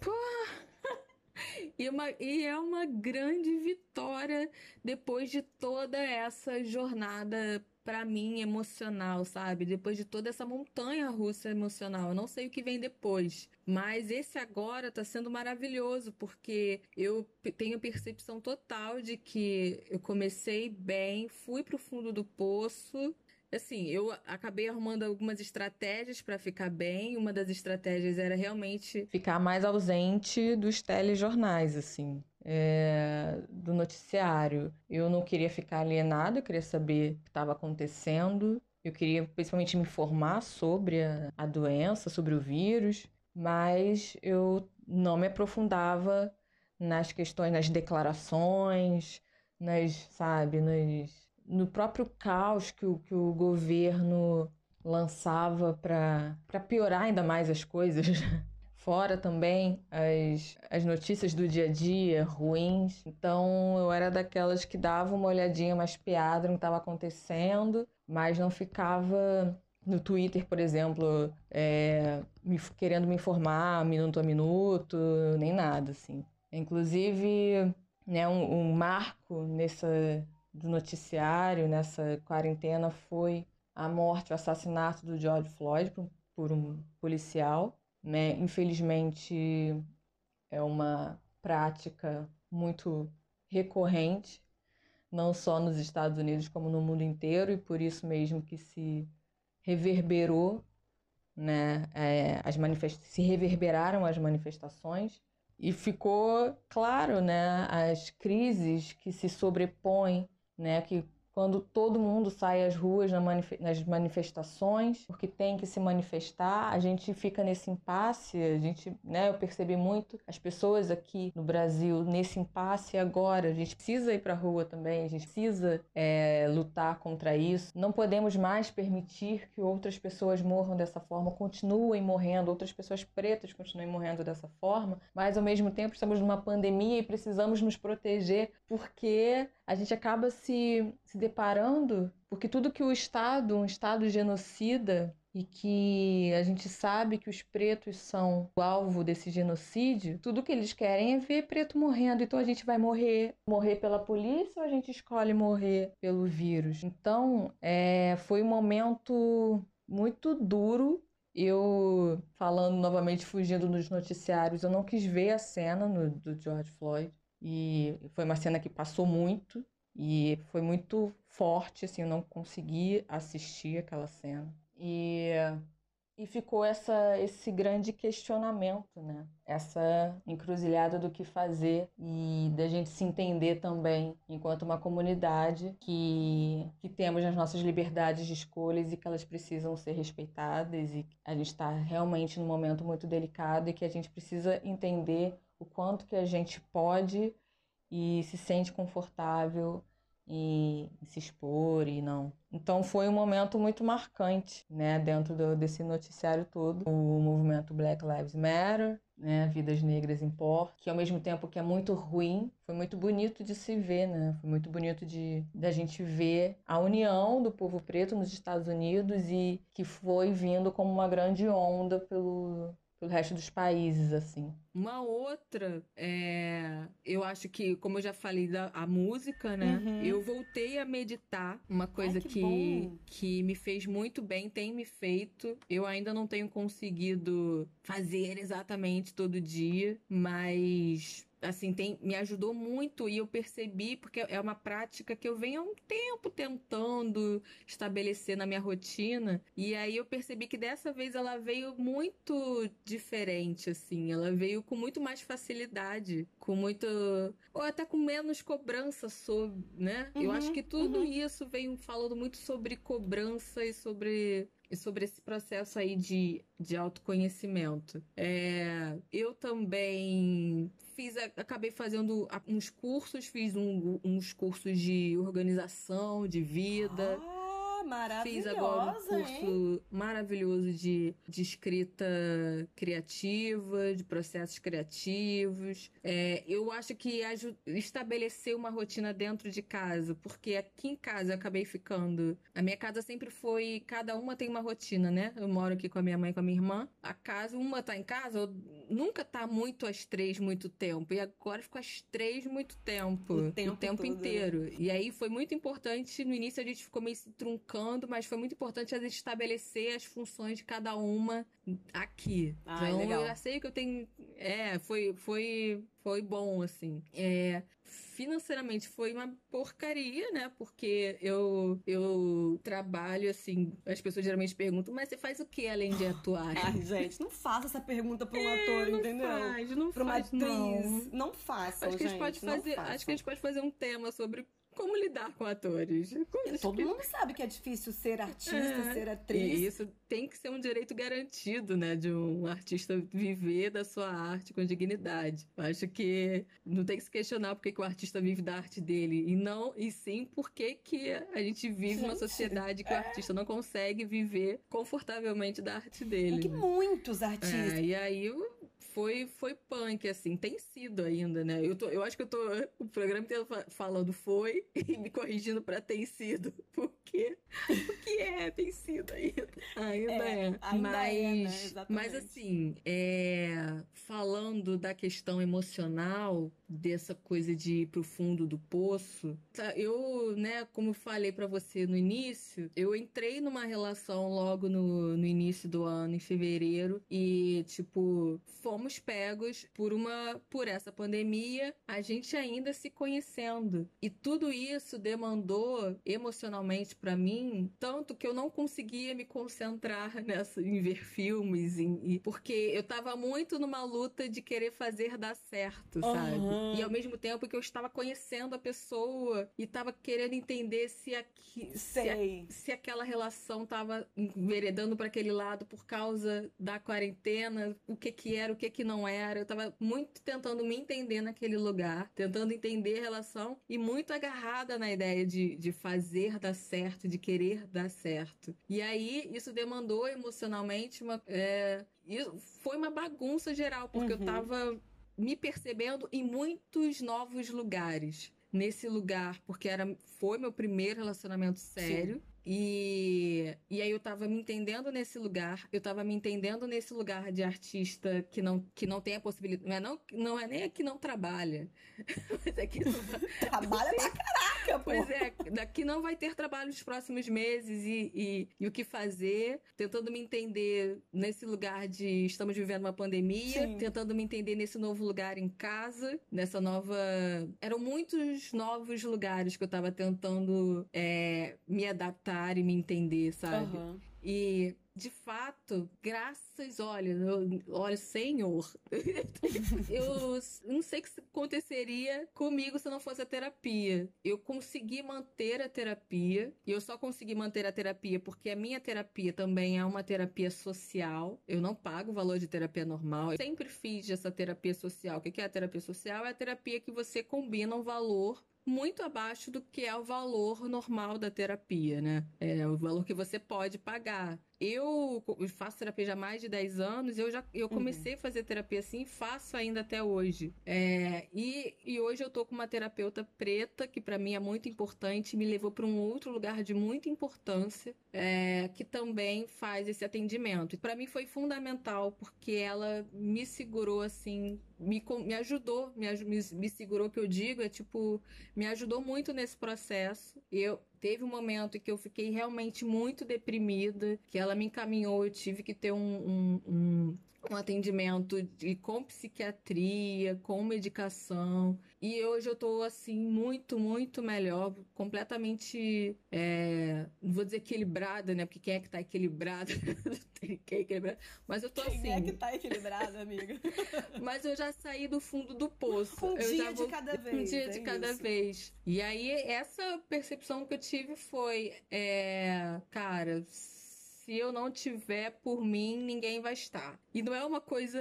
Pô! E, uma, e é uma grande vitória depois de toda essa jornada para mim emocional, sabe? Depois de toda essa montanha russa emocional. Eu não sei o que vem depois, mas esse agora tá sendo maravilhoso porque eu tenho percepção total de que eu comecei bem, fui pro fundo do poço, assim, eu acabei arrumando algumas estratégias para ficar bem. Uma das estratégias era realmente ficar mais ausente dos telejornais, assim é, do noticiário. Eu não queria ficar alienada, eu queria saber o que estava acontecendo. Eu queria principalmente me informar sobre a, a doença, sobre o vírus, mas eu não me aprofundava nas questões, nas declarações, nas, sabe, nas, no próprio caos que o, que o governo lançava para piorar ainda mais as coisas. fora também as, as notícias do dia a dia ruins. Então eu era daquelas que dava uma olhadinha mais piada no que estava acontecendo, mas não ficava no Twitter, por exemplo, é, me, querendo me informar minuto a minuto, nem nada, assim. Inclusive, né, um, um marco nessa, do noticiário, nessa quarentena, foi a morte, o assassinato do George Floyd por, por um policial né? Infelizmente, é uma prática muito recorrente, não só nos Estados Unidos, como no mundo inteiro, e por isso mesmo que se reverberou, né? É, as manifest... se reverberaram as manifestações e ficou claro, né? As crises que se sobrepõem, né? Que quando todo mundo sai às ruas nas manifestações, porque tem que se manifestar, a gente fica nesse impasse, a gente, né, eu percebi muito as pessoas aqui no Brasil nesse impasse agora, a gente precisa ir para a rua também, a gente precisa é, lutar contra isso, não podemos mais permitir que outras pessoas morram dessa forma, continuem morrendo, outras pessoas pretas continuem morrendo dessa forma, mas ao mesmo tempo estamos numa pandemia e precisamos nos proteger porque a gente acaba se, se deparando, porque tudo que o Estado, um Estado genocida, e que a gente sabe que os pretos são o alvo desse genocídio, tudo que eles querem é ver preto morrendo. Então a gente vai morrer, morrer pela polícia ou a gente escolhe morrer pelo vírus? Então é, foi um momento muito duro. Eu, falando novamente, fugindo dos noticiários, eu não quis ver a cena no, do George Floyd. E foi uma cena que passou muito e foi muito forte, assim, eu não consegui assistir aquela cena. E, e ficou essa, esse grande questionamento, né? Essa encruzilhada do que fazer e da gente se entender também enquanto uma comunidade que, que temos as nossas liberdades de escolhas e que elas precisam ser respeitadas e a gente está realmente num momento muito delicado e que a gente precisa entender o quanto que a gente pode e se sente confortável e, se expor e não. Então foi um momento muito marcante, né, dentro do, desse noticiário todo, o movimento Black Lives Matter né, Vidas Negras Import, que ao mesmo tempo que é muito ruim, foi muito bonito de se ver, né? Foi muito bonito de da gente ver a união do povo preto nos Estados Unidos e que foi vindo como uma grande onda pelo pelo resto dos países, assim. Uma outra, é, eu acho que, como eu já falei da a música, né? Uhum. Eu voltei a meditar, uma coisa Ai, que, que, que, me fez muito bem, tem me feito. Eu ainda não tenho conseguido fazer exatamente todo dia, mas assim, tem, me ajudou muito e eu percebi, porque é uma prática que eu venho há um tempo tentando estabelecer na minha rotina, e aí eu percebi que dessa vez ela veio muito diferente, assim, ela veio com muito mais facilidade, com muito. ou até com menos cobrança sobre, né? Uhum, eu acho que tudo uhum. isso veio falando muito sobre cobrança e sobre e sobre esse processo aí de, de autoconhecimento. É, eu também fiz, acabei fazendo uns cursos, fiz um, uns cursos de organização de vida. Ah maravilhosa, Fiz agora um curso hein? maravilhoso de, de escrita criativa, de processos criativos. É, eu acho que estabelecer uma rotina dentro de casa, porque aqui em casa eu acabei ficando. A minha casa sempre foi. Cada uma tem uma rotina, né? Eu moro aqui com a minha mãe e com a minha irmã. A casa, uma tá em casa, nunca tá muito às três muito tempo. E agora ficou às três muito tempo. O tempo, o tempo todo, né? inteiro. E aí foi muito importante. No início a gente ficou meio se truncando mas foi muito importante a gente estabelecer as funções de cada uma aqui. Ah, então, legal. eu já sei que eu tenho. É, foi, foi, foi bom, assim. É, financeiramente foi uma porcaria, né? Porque eu, eu trabalho assim. As pessoas geralmente perguntam, mas você faz o que além de atuar? Ai, gente, não faça essa pergunta pra um é, ator, não entendeu? Faz, não pra faz, uma atriz. Não, não faça. Acho que gente, a gente pode fazer. Acho que a gente pode fazer um tema sobre como lidar com atores. Como Todo mundo sabe que é difícil ser artista, é, ser atriz. E isso tem que ser um direito garantido, né? De um artista viver da sua arte com dignidade. Eu acho que não tem que se questionar por que o artista vive da arte dele. E não, e sim por que a gente vive gente, uma sociedade que é... o artista não consegue viver confortavelmente da arte dele. E que muitos artistas. É, e aí foi, foi punk, assim, tem sido ainda, né? Eu, tô, eu acho que eu tô o programa inteiro falando foi e me corrigindo pra tem sido, porque o que é, tem sido ainda. Ainda é. é. Ainda mas, é, né? mas assim, é, falando da questão emocional, dessa coisa de ir pro fundo do poço, tá, eu, né, como falei para você no início, eu entrei numa relação logo no, no início do ano, em fevereiro, e, tipo, fomos pegos por uma, por essa pandemia, a gente ainda se conhecendo. E tudo isso demandou emocionalmente para mim, tanto que eu não conseguia me concentrar nessa, em ver filmes, em, porque eu tava muito numa luta de querer fazer dar certo, sabe? E ao mesmo tempo que eu estava conhecendo a pessoa e estava querendo entender se, aqui, se, a, se, aquela relação estava enveredando para aquele lado por causa da quarentena, o que que era, o que que não era. Eu estava muito tentando me entender naquele lugar, tentando entender a relação e muito agarrada na ideia de, de fazer dar certo, de querer dar certo. E aí isso demandou emocionalmente uma. É, foi uma bagunça geral, porque uhum. eu tava me percebendo em muitos novos lugares. Nesse lugar, porque era, foi meu primeiro relacionamento sério. Sim. E, e aí eu tava me entendendo nesse lugar, eu tava me entendendo nesse lugar de artista que não, que não tem a possibilidade. Não é, não, não é nem a que não trabalha. Mas é que não, trabalha pra caraca, pô. Pois é, daqui não vai ter trabalho nos próximos meses e, e, e, o que fazer, tentando me entender nesse lugar de estamos vivendo uma pandemia, Sim. tentando me entender nesse novo lugar em casa, nessa nova. Eram muitos novos lugares que eu tava tentando é, me adaptar e me entender, sabe? Uhum. E de fato, graças, olha, eu, olha, Senhor, eu não sei o que aconteceria comigo se não fosse a terapia. Eu consegui manter a terapia, e eu só consegui manter a terapia porque a minha terapia também é uma terapia social. Eu não pago o valor de terapia normal. Eu sempre fiz essa terapia social. O que é a terapia social? É a terapia que você combina um valor muito abaixo do que é o valor normal da terapia, né? É o valor que você pode pagar. Eu faço terapia já há mais de 10 anos, eu já eu comecei uhum. a fazer terapia assim, faço ainda até hoje. É, e, e hoje eu tô com uma terapeuta preta, que para mim é muito importante, me levou para um outro lugar de muita importância, é, que também faz esse atendimento. E para mim foi fundamental, porque ela me segurou assim me, me ajudou, me, me, me segurou, que eu digo, é tipo, me ajudou muito nesse processo. Eu teve um momento em que eu fiquei realmente muito deprimida, que ela me encaminhou, eu tive que ter um, um, um um atendimento de, com psiquiatria, com medicação. E hoje eu tô assim, muito, muito melhor, completamente. É, não vou dizer equilibrada, né? Porque quem é que tá equilibrado? quem é equilibrado? Mas eu tô quem assim. Quem é que tá equilibrado, amiga? Mas eu já saí do fundo do poço. Um eu dia vou... de cada vez. Um dia é de cada isso. vez. E aí, essa percepção que eu tive foi: é, cara se eu não tiver por mim, ninguém vai estar. E não é uma coisa.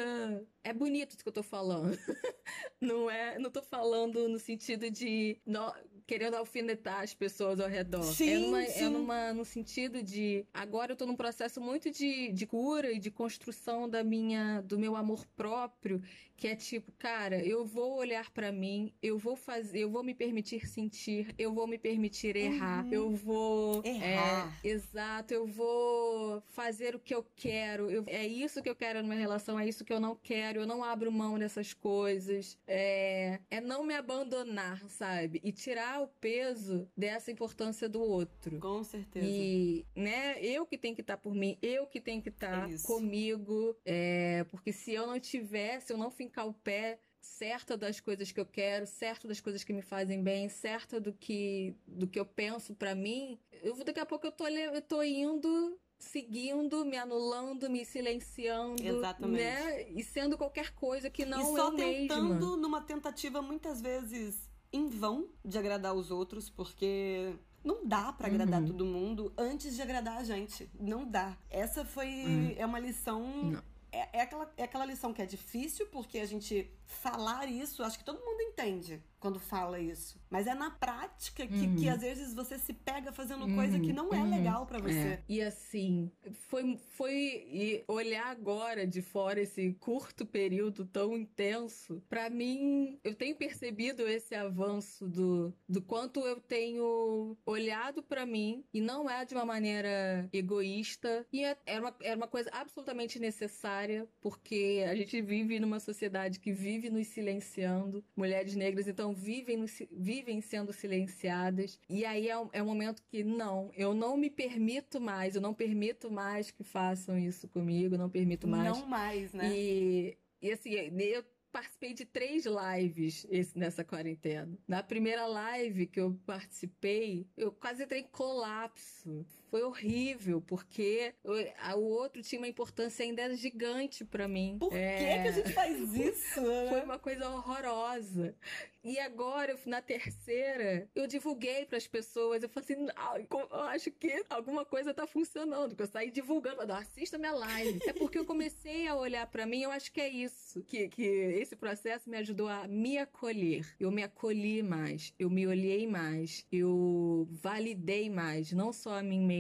É bonito isso que eu tô falando. não é. Não tô falando no sentido de. No... Querendo alfinetar as pessoas ao redor. Sim, é, numa, sim. é numa, no sentido de. Agora eu tô num processo muito de, de cura e de construção da minha, do meu amor próprio que é tipo, cara, eu vou olhar para mim, eu vou fazer, eu vou me permitir sentir, eu vou me permitir errar, uhum. eu vou errar. É, exato, eu vou fazer o que eu quero. Eu, é isso que eu quero numa relação, é isso que eu não quero. Eu não abro mão dessas coisas. É, é não me abandonar, sabe? E tirar o peso dessa importância do outro. Com certeza. E, né, eu que tenho que estar por mim, eu que tenho que estar É comigo, é, porque se eu não tivesse, eu não fincar o pé certa das coisas que eu quero, certa das coisas que me fazem bem, certa do que do que eu penso para mim, eu daqui a pouco eu tô eu tô indo seguindo, me anulando, me silenciando, Exatamente. né? E sendo qualquer coisa que não e só eu tentando mesma. numa tentativa muitas vezes em vão de agradar os outros, porque não dá para agradar Uhum. todo mundo antes de agradar a gente. Não dá. Essa foi Uhum. é uma lição é, é, aquela, é aquela lição que é difícil, porque a gente falar isso, acho que todo mundo entende quando fala isso. Mas é na prática que, Uhum. que às vezes você se pega fazendo coisa Uhum, que não é uhum. legal para você. É. E assim, foi, foi e olhar agora de fora esse curto período tão intenso, pra mim, eu tenho percebido esse avanço do, do quanto eu tenho olhado pra mim e não é de uma maneira egoísta e é, era, uma, era uma coisa absolutamente necessária porque a gente vive numa sociedade que vive nos silenciando, mulheres negras então vivem, vivem sendo silenciadas e aí é um, é um momento que não, eu não me permito mais, eu não permito mais que façam isso comigo, não permito mais. Não mais, né? E, e assim, eu participei de três lives esse- nessa quarentena. Na primeira live que eu participei, eu quase entrei em colapso. Foi horrível, porque o outro tinha uma importância ainda gigante pra mim. Por É, que, que a gente faz isso? né? foi uma coisa horrorosa. E agora, na terceira, eu divulguei para as pessoas. Eu falei assim: "Ah, eu acho que alguma coisa tá funcionando. Que eu saí divulgando, falando, assista minha live. é porque eu comecei a olhar para mim, eu acho que é isso. Que, que esse processo me ajudou a me acolher. Eu me acolhi mais, eu me olhei mais, eu validei mais, não só a mim mesma,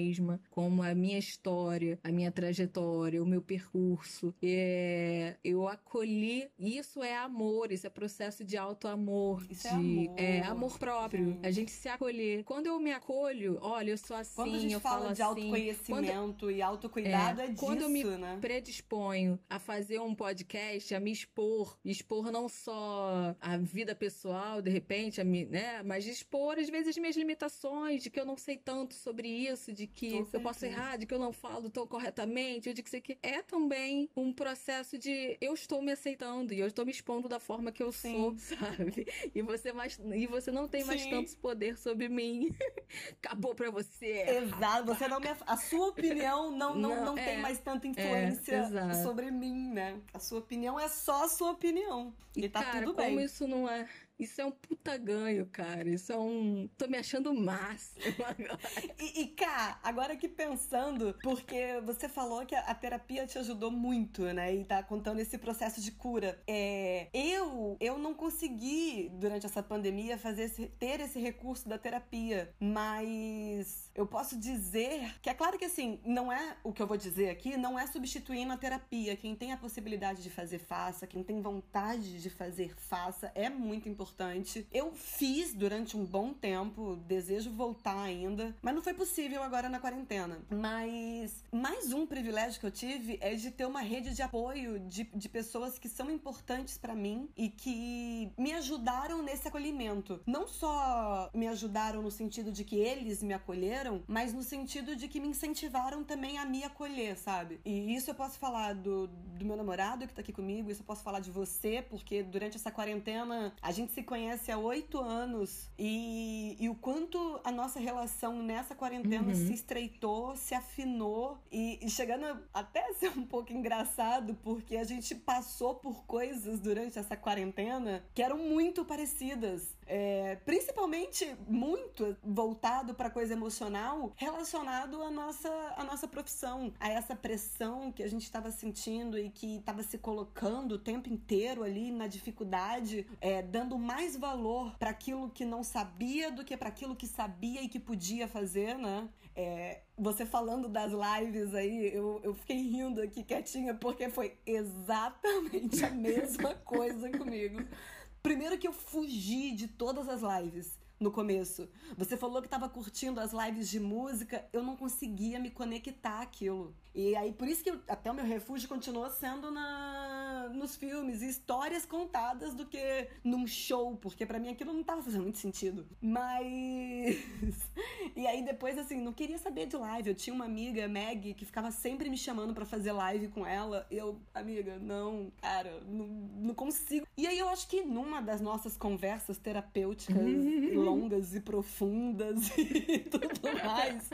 como a minha história, a minha trajetória, o meu percurso. É, eu acolhi. Isso é amor, isso é processo de auto-amor. Isso de, é amor. é, amor próprio. Gente. A gente se acolher. Quando eu me acolho, olha, eu sou assim, Quando a gente eu fala falo de assim. autoconhecimento e autocuidado, é, disso, quando eu me né? predisponho a fazer um podcast, a me expor, expor não só a vida pessoal, de repente, a mi, né, mas expor às vezes as minhas limitações, de que eu não sei tanto sobre isso, de que Com eu posso errar, de que eu não falo tão corretamente, ou de que isso aqui é também um processo de eu estou me aceitando e eu estou me expondo da forma que eu Sim. sou, sabe? E você mais e você não tem mais Sim. tanto poder sobre mim. Acabou pra você. Exato, você não me. A sua opinião não, não, não, Não, tem é. mais tanta influência exato. sobre mim, né? A sua opinião é só a sua opinião. E, tá cara, tudo como bem. isso não é. Isso é um puta ganho, cara. Isso é um. Tô me achando máximo agora. e, e, cá, agora aqui pensando, porque você falou que a, terapia te ajudou muito, né? E tá contando esse processo de cura. É, eu, eu não consegui, durante essa pandemia, fazer esse, ter esse recurso da terapia. Mas eu posso dizer que é claro que assim, não é o que eu vou dizer aqui, não é substituindo a terapia. Quem tem a possibilidade de fazer, faça. Quem tem vontade de fazer, faça. É muito importante. Eu fiz durante um bom tempo, desejo voltar ainda, mas não foi possível agora na quarentena. Mas mais um privilégio que eu tive é de ter uma rede de apoio de, de pessoas que são importantes para mim e que me ajudaram nesse acolhimento. Não só me ajudaram no sentido de que eles me acolheram, mas no sentido de que me incentivaram também a me acolher, sabe? E isso eu posso falar do, do meu namorado que tá aqui comigo, isso eu posso falar de você, porque durante essa quarentena a gente se conhece há oito anos e, e o quanto a nossa relação nessa quarentena uhum. se estreitou, se afinou e, e chegando até a ser um pouco engraçado, porque a gente passou por coisas durante essa quarentena que eram muito parecidas. É, principalmente muito voltado para coisa emocional relacionado à nossa, à nossa profissão, a essa pressão que a gente estava sentindo e que estava se colocando o tempo inteiro ali na dificuldade, é, dando mais valor para aquilo que não sabia do que para aquilo que sabia e que podia fazer, né? É, você falando das lives aí, eu, eu fiquei rindo aqui quietinha porque foi exatamente a mesma coisa comigo. Primeiro que eu fugi de todas as lives no começo. Você falou que estava curtindo as lives de música, eu não conseguia me conectar àquilo. E aí, por isso que eu, até o meu refúgio continuou sendo na, nos filmes e histórias contadas do que num show, porque para mim aquilo não tava fazendo muito sentido. Mas. e aí depois, assim, não queria saber de live. Eu tinha uma amiga, Meg, que ficava sempre me chamando para fazer live com ela. Eu, amiga, não, cara, não, não consigo. E aí eu acho que numa das nossas conversas terapêuticas longas e profundas e tudo mais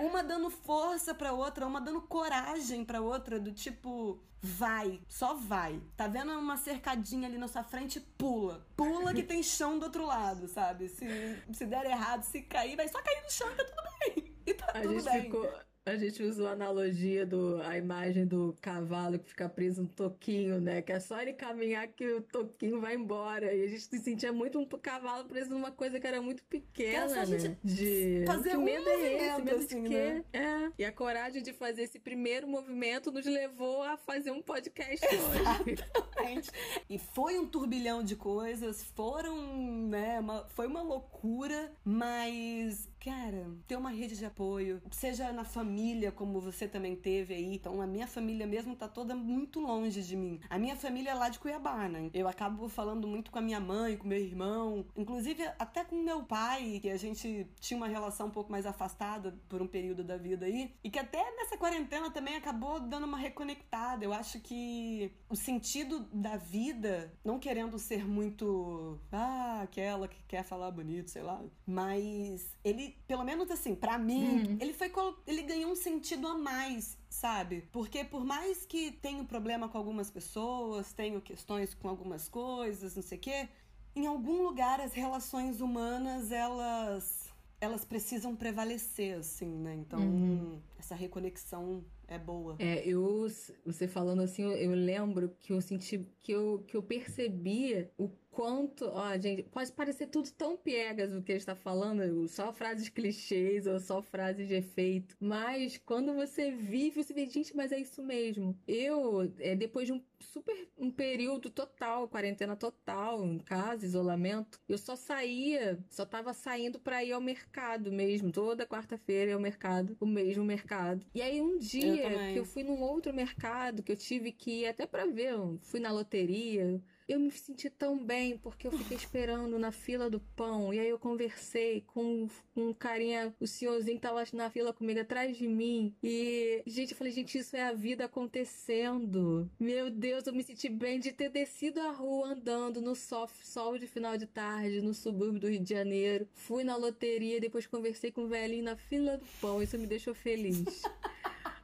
uma dando força pra outra, uma dando coragem pra outra, do tipo, vai, só vai. Tá vendo uma cercadinha ali na sua frente? Pula. Pula que tem chão do outro lado, sabe? Se, se der errado, se cair, vai só cair no chão, tá tudo bem. E tá a tudo bem. Ficou a gente usou a analogia do a imagem do cavalo que fica preso no toquinho, né? Que é só ele caminhar que o toquinho vai embora. E a gente se sentia muito um cavalo preso numa coisa que era muito pequena, né? De fazer que um medo é esse, medo assim, de quê? Né? É. E a coragem de fazer esse primeiro movimento nos levou a fazer um podcast Exatamente. e foi um turbilhão de coisas, foram, né, uma, foi uma loucura, mas Cara, ter uma rede de apoio, seja na família, como você também teve aí. Então, a minha família mesmo tá toda muito longe de mim. A minha família é lá de Cuiabá, né? Eu acabo falando muito com a minha mãe, com meu irmão, inclusive até com meu pai, que a gente tinha uma relação um pouco mais afastada por um período da vida aí. E que até nessa quarentena também acabou dando uma reconectada. Eu acho que o sentido da vida, não querendo ser muito. Ah, aquela que quer falar bonito, sei lá. Mas ele pelo menos assim, para mim, hum. ele foi ele ganhou um sentido a mais, sabe? Porque por mais que tenha problema com algumas pessoas, tenho questões com algumas coisas, não sei o quê, em algum lugar as relações humanas, elas elas precisam prevalecer, assim, né? Então, uhum. essa reconexão é boa. É, eu, você falando assim, eu, eu, lembro que eu senti, que eu, que eu percebia o quanto, ó, gente, pode parecer tudo tão piegas o que ele está falando, só frases clichês ou só frases de efeito, mas quando você vive, você vê, gente, mas é isso mesmo. Eu, é, depois de um super, um período total, quarentena total, em casa, isolamento, eu só saía, só tava saindo para ir ao mercado mesmo, toda quarta-feira ao mercado, o mesmo mercado. E aí um dia eu que eu fui num outro mercado, que eu tive que ir até para ver, fui na loteria, eu me senti tão bem porque eu fiquei esperando na fila do pão. E aí eu conversei com um carinha, o senhorzinho que tava na fila comigo atrás de mim. E, gente, eu falei, gente, isso é a vida acontecendo. Meu Deus, eu me senti bem de ter descido a rua andando no sol, sol de final de tarde, no subúrbio do Rio de Janeiro. Fui na loteria, depois conversei com o velhinho na fila do pão. Isso me deixou feliz.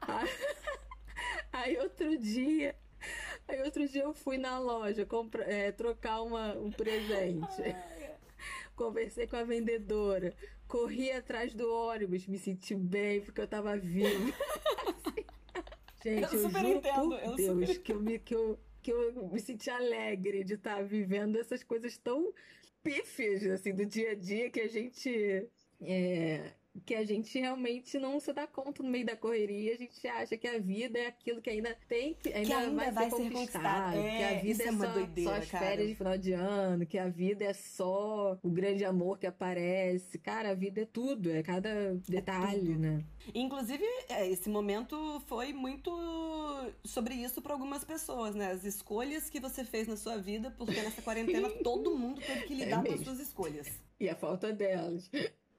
aí outro dia Aí outro dia eu fui na loja compra, é, trocar uma, um presente. Conversei com a vendedora. Corri atrás do ônibus, me senti bem porque eu tava vivo. Gente, eu, eu juro entendo, por eu Deus super... que eu me que eu, que eu me senti alegre de estar tá vivendo essas coisas tão pífias assim do dia a dia que a gente é, que a gente realmente não se dá conta no meio da correria, a gente acha que a vida é aquilo que ainda tem que ainda, que ainda vai, vai, ser conquistado, é, que a vida é, é só, doideira, só, as cara. férias de final de ano, que a vida é só o grande amor que aparece. Cara, a vida é tudo, é cada detalhe, é né? Inclusive, é, esse momento foi muito sobre isso para algumas pessoas, né? As escolhas que você fez na sua vida, porque nessa quarentena todo mundo teve que lidar é com as suas escolhas. E a falta delas.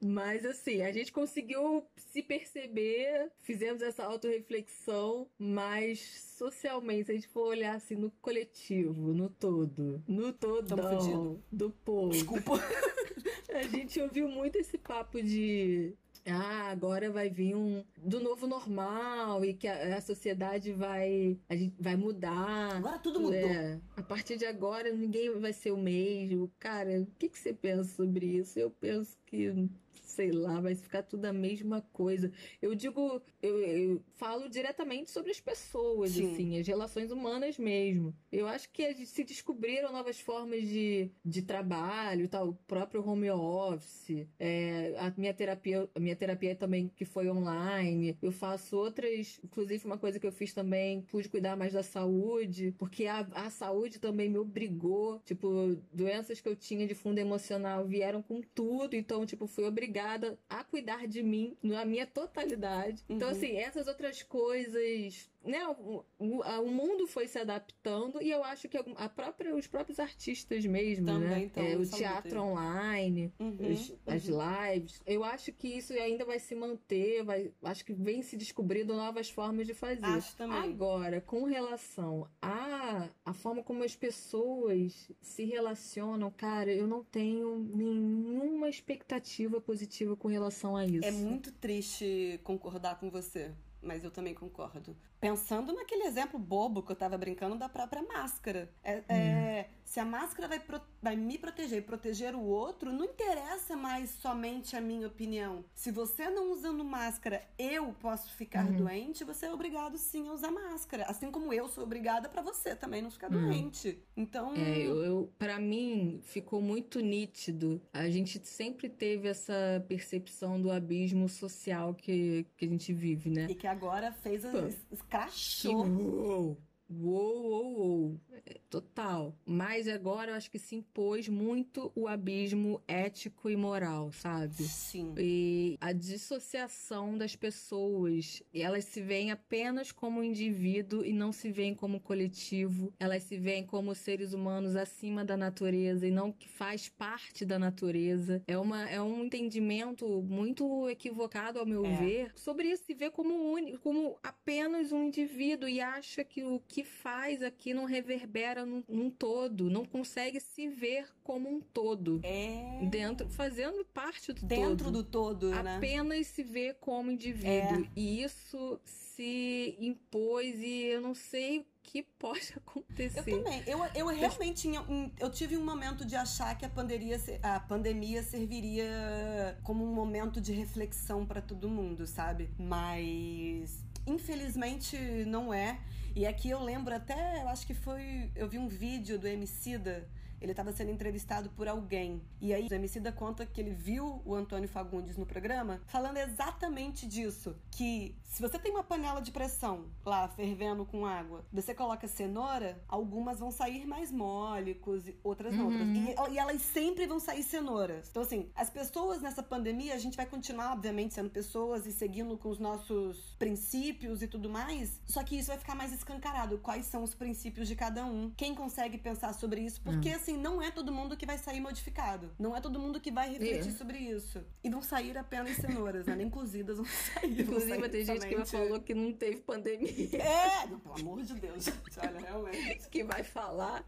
Mas assim, a gente conseguiu se perceber, fizemos essa autorreflexão, mas socialmente, se a gente for olhar assim no coletivo, no todo, no todo do povo. Desculpa. a gente ouviu muito esse papo de ah, agora vai vir um do novo normal e que a, a sociedade vai a gente vai mudar. Agora tudo mudou. É, a partir de agora ninguém vai ser o mesmo. Cara, o que, que você pensa sobre isso? Eu penso que sei lá, vai ficar tudo a mesma coisa. Eu digo, eu, eu falo diretamente sobre as pessoas, Sim. assim, as relações humanas mesmo. Eu acho que se descobriram novas formas de, de trabalho, tal, o próprio home office, é, a minha terapia, a minha terapia também que foi online. Eu faço outras, inclusive uma coisa que eu fiz também, pude cuidar mais da saúde, porque a, a saúde também me obrigou, tipo, doenças que eu tinha de fundo emocional vieram com tudo, então, tipo, fui obrigada obrigada a cuidar de mim na minha totalidade. Então, uhum. assim, essas outras coisas né, o, o, mundo foi se adaptando e eu acho que a própria, os próprios artistas mesmo, né? Também, né? Então, é, o teatro online, uhum, os, uhum. as lives. Eu acho que isso ainda vai se manter, vai, acho que vem se descobrindo novas formas de fazer. Acho também. Agora, com relação a a forma como as pessoas se relacionam, cara, eu não tenho nenhuma expectativa positiva com relação a isso. É muito triste concordar com você mas eu também concordo. Pensando naquele exemplo bobo que eu tava brincando da própria máscara. É, é, se a máscara vai, pro, vai me proteger e proteger o outro, não interessa mais somente a minha opinião. Se você não usando máscara, eu posso ficar uhum. doente, você é obrigado sim a usar máscara. Assim como eu sou obrigada para você também não ficar uhum. doente. Então. É, eu, eu para mim ficou muito nítido. A gente sempre teve essa percepção do abismo social que, que a gente vive, né? E que agora fez as, Cachorro. Uou, uou, uou. É, total. Mas agora eu acho que se impôs muito o abismo ético e moral, sabe? Sim. E a dissociação das pessoas. Elas se veem apenas como indivíduo e não se veem como coletivo. Elas se veem como seres humanos acima da natureza e não que faz parte da natureza. É, uma, é um entendimento muito equivocado, ao meu é. ver, sobre isso. Se vê como, un... como apenas um indivíduo e acha que o que que faz aqui não reverbera num, num, todo, não consegue se ver como um todo. É. Dentro, fazendo parte do Dentro todo. Dentro do todo, né? Apenas se vê como indivíduo. É. E isso se impôs e eu não sei o que pode acontecer. Eu também. Eu, eu realmente tinha um, eu tive um momento de achar que a pandemia, a pandemia serviria como um momento de reflexão para todo mundo, sabe? Mas infelizmente não é. E aqui eu lembro até, eu acho que foi. Eu vi um vídeo do Emicida ele estava sendo entrevistado por alguém. E aí o Emicida conta que ele viu o Antônio Fagundes no programa falando exatamente disso. Que se você tem uma panela de pressão lá fervendo com água, você coloca cenoura, algumas vão sair mais mólicos, outras não. Outras. Uhum. E, e, elas sempre vão sair cenouras. Então, assim, as pessoas nessa pandemia, a gente vai continuar, obviamente, sendo pessoas e seguindo com os nossos princípios e tudo mais. Só que isso vai ficar mais escancarado. Quais são os princípios de cada um? Quem consegue pensar sobre isso? Porque, uhum assim, não é todo mundo que vai sair modificado. Não é todo mundo que vai refletir é. sobre isso. E vão sair apenas cenouras, né? Nem cozidas vão sair. Inclusive, vão sair tem gente que falou que não teve pandemia. É! Não, pelo amor de Deus, gente. Olha, realmente. que vai falar.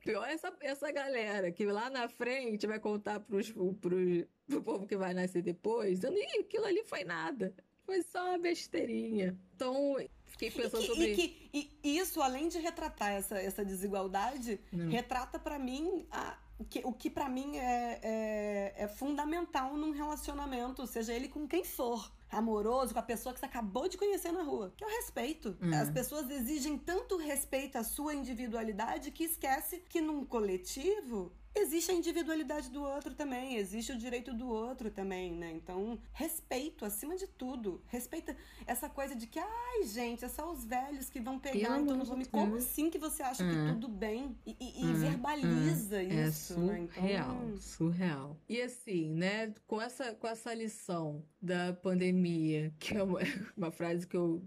Pior é essa, essa galera que lá na frente vai contar pros, pros, pro povo que vai nascer depois, dizendo, Ih, aquilo ali foi nada. Foi só uma besteirinha. Então, fiquei pensando e que, sobre... E, que, e isso, além de retratar essa, essa desigualdade, Não. retrata para mim a, que, o que para mim é, é, é fundamental num relacionamento, seja ele com quem for amoroso com a pessoa que você acabou de conhecer na rua, que é o respeito. Uhum. As pessoas exigem tanto respeito à sua individualidade que esquece que num coletivo existe a individualidade do outro também, existe o direito do outro também, né? Então, respeito acima de tudo. Respeita essa coisa de que, ai, gente, é só os velhos que vão pegar, Pelo então não vou me. Como assim que você acha que hum. tudo bem? E, e, e hum. verbaliza hum. isso, é surreal, né? Então... surreal. E assim, né, com essa, com essa lição da pandemia, que é uma, uma frase que eu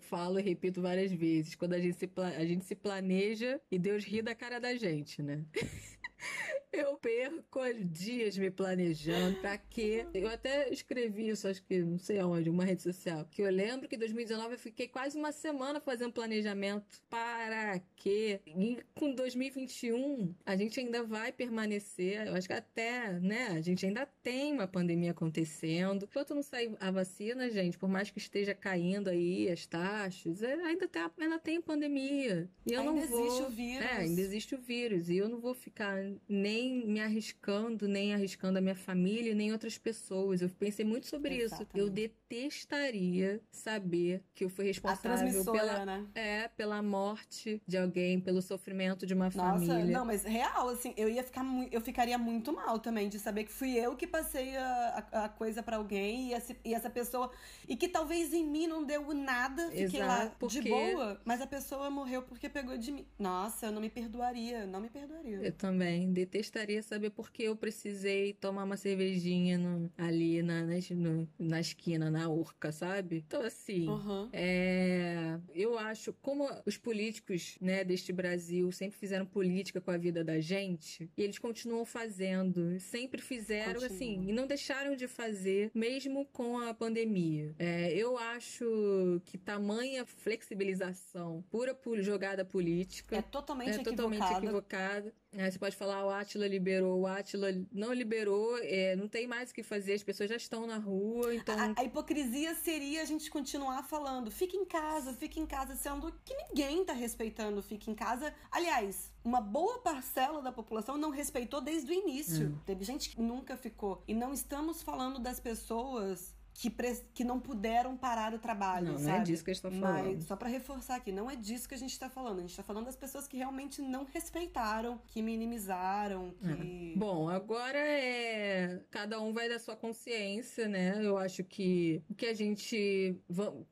falo e repito várias vezes, quando a gente se, a gente se planeja e Deus ri da cara da gente, né? Eu perco dias me planejando. Pra quê? Eu até escrevi isso, acho que não sei aonde, uma rede social. Que eu lembro que em 2019 eu fiquei quase uma semana fazendo planejamento. Para quê? E com 2021 a gente ainda vai permanecer. Eu acho que até, né? A gente ainda tem uma pandemia acontecendo. Enquanto não sair a vacina, gente, por mais que esteja caindo aí as taxas, é, ainda tem, ainda tem pandemia. E eu ainda não vou. Existe o vírus. É, ainda existe o vírus. E eu não vou ficar nem me arriscando, nem arriscando a minha família, nem outras pessoas. Eu pensei muito sobre Exatamente. isso. Eu detestaria saber que eu fui responsável pela, né? é, pela morte de alguém, pelo sofrimento de uma Nossa, família. Não, mas real, assim, eu ia ficar muito, eu ficaria muito mal também de saber que fui eu que passei a, a, a coisa para alguém e, esse, e, essa pessoa e que talvez em mim não deu nada, fiquei Exato, lá porque... de boa, mas a pessoa morreu porque pegou de mim. Nossa, eu não me perdoaria, não me perdoaria. Eu também detestaria saber por que eu precisei tomar uma cervejinha no, ali na, na, no, na esquina, na urca, sabe? Então, assim, uhum. é, eu acho, como os políticos né, deste Brasil sempre fizeram política com a vida da gente, e eles continuam fazendo, sempre fizeram Continua. assim, e não deixaram de fazer, mesmo com a pandemia. É, eu acho que tamanha flexibilização pura por jogada política é totalmente é equivocada. Totalmente equivocada. É, você pode falar, o Atila liberou, o Atila não liberou, é, não tem mais o que fazer, as pessoas já estão na rua, então... A, a, hipocrisia seria a gente continuar falando, fica em casa, fica em casa, sendo que ninguém tá respeitando fica em casa. Aliás, uma boa parcela da população não respeitou desde o início. Hum. Teve gente que nunca ficou. E não estamos falando das pessoas que, que não puderam parar o trabalho, não, sabe? Não é disso que a gente tá falando. Mas, só para reforçar aqui, não é disso que a gente está falando. A gente está falando das pessoas que realmente não respeitaram, que minimizaram, que... É. Bom, agora é... Cada um vai da sua consciência, né? Eu acho que o que a gente...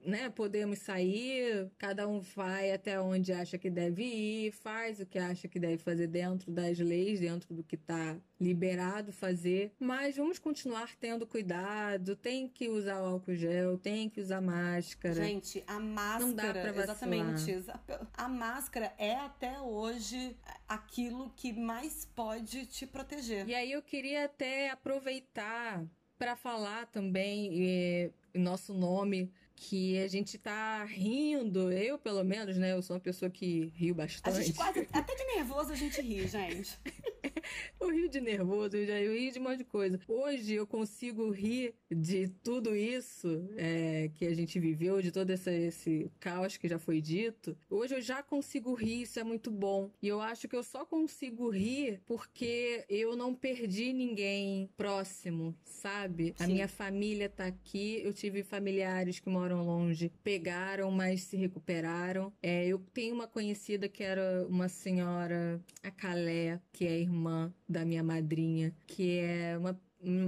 Né? Podemos sair, cada um vai até onde acha que deve ir, faz o que acha que deve fazer dentro das leis, dentro do que está liberado fazer, mas vamos continuar tendo cuidado, tem que usar o álcool gel, tem que usar máscara. Gente, a máscara, Não dá pra exatamente, a máscara é até hoje aquilo que mais pode te proteger. E aí eu queria até aproveitar para falar também eh, nosso nome que a gente tá rindo, eu pelo menos, né? Eu sou uma pessoa que rio bastante. A gente quase, até de nervoso a gente ri, gente. eu rio de nervoso, eu já eu rio de um monte de coisa. Hoje eu consigo rir de tudo isso é, que a gente viveu, de todo esse, esse caos que já foi dito. Hoje eu já consigo rir, isso é muito bom. E eu acho que eu só consigo rir porque eu não perdi ninguém próximo, sabe? Sim. A minha família tá aqui, eu tive familiares que moram moram longe pegaram, mas se recuperaram. É, eu tenho uma conhecida que era uma senhora, a Calé, que é irmã da minha madrinha, que é uma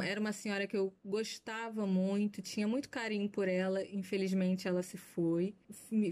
era uma senhora que eu gostava muito, tinha muito carinho por ela. Infelizmente, ela se foi.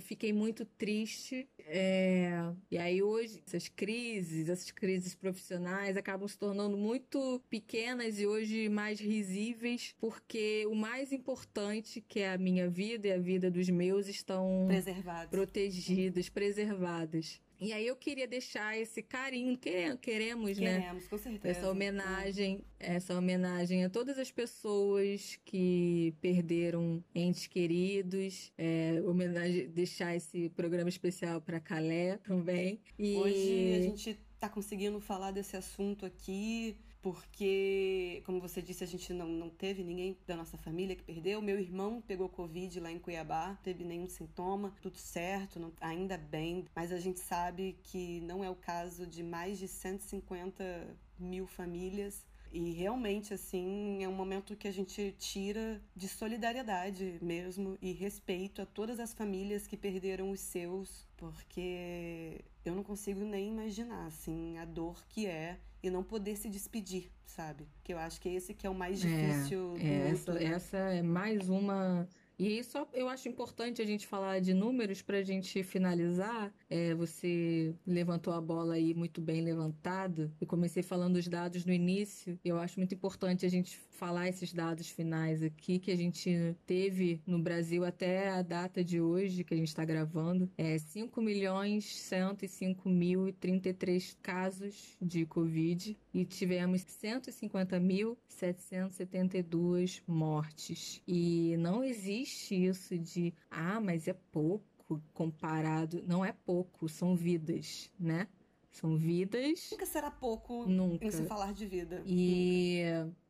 Fiquei muito triste. É... E aí, hoje, essas crises, essas crises profissionais acabam se tornando muito pequenas e hoje mais risíveis, porque o mais importante, que é a minha vida e a vida dos meus, estão preservadas, protegidas, preservadas. E aí eu queria deixar esse carinho, queremos, queremos, né? Queremos, com certeza. Essa homenagem, essa homenagem a todas as pessoas que perderam entes queridos, é, homenagem, deixar esse programa especial para Calé também. E... Hoje a gente tá conseguindo falar desse assunto aqui porque, como você disse, a gente não, não teve ninguém da nossa família que perdeu. Meu irmão pegou Covid lá em Cuiabá, teve nenhum sintoma, tudo certo, não, ainda bem, mas a gente sabe que não é o caso de mais de 150 mil famílias. E realmente, assim, é um momento que a gente tira de solidariedade mesmo e respeito a todas as famílias que perderam os seus, porque eu não consigo nem imaginar, assim, a dor que é e não poder se despedir, sabe? Que eu acho que esse que é o mais é, difícil. É, é essa, essa é mais uma e só eu acho importante a gente falar de números para a gente finalizar. É, você levantou a bola aí muito bem levantada. Eu comecei falando os dados no início. Eu acho muito importante a gente falar esses dados finais aqui que a gente teve no Brasil até a data de hoje que a gente está gravando. É 5 milhões 105 mil e 33 casos de Covid e tivemos 150.772 mortes. E não existe isso de, ah, mas é pouco comparado. Não é pouco, são vidas, né? São vidas. Nunca será pouco Nunca. em se falar de vida. E,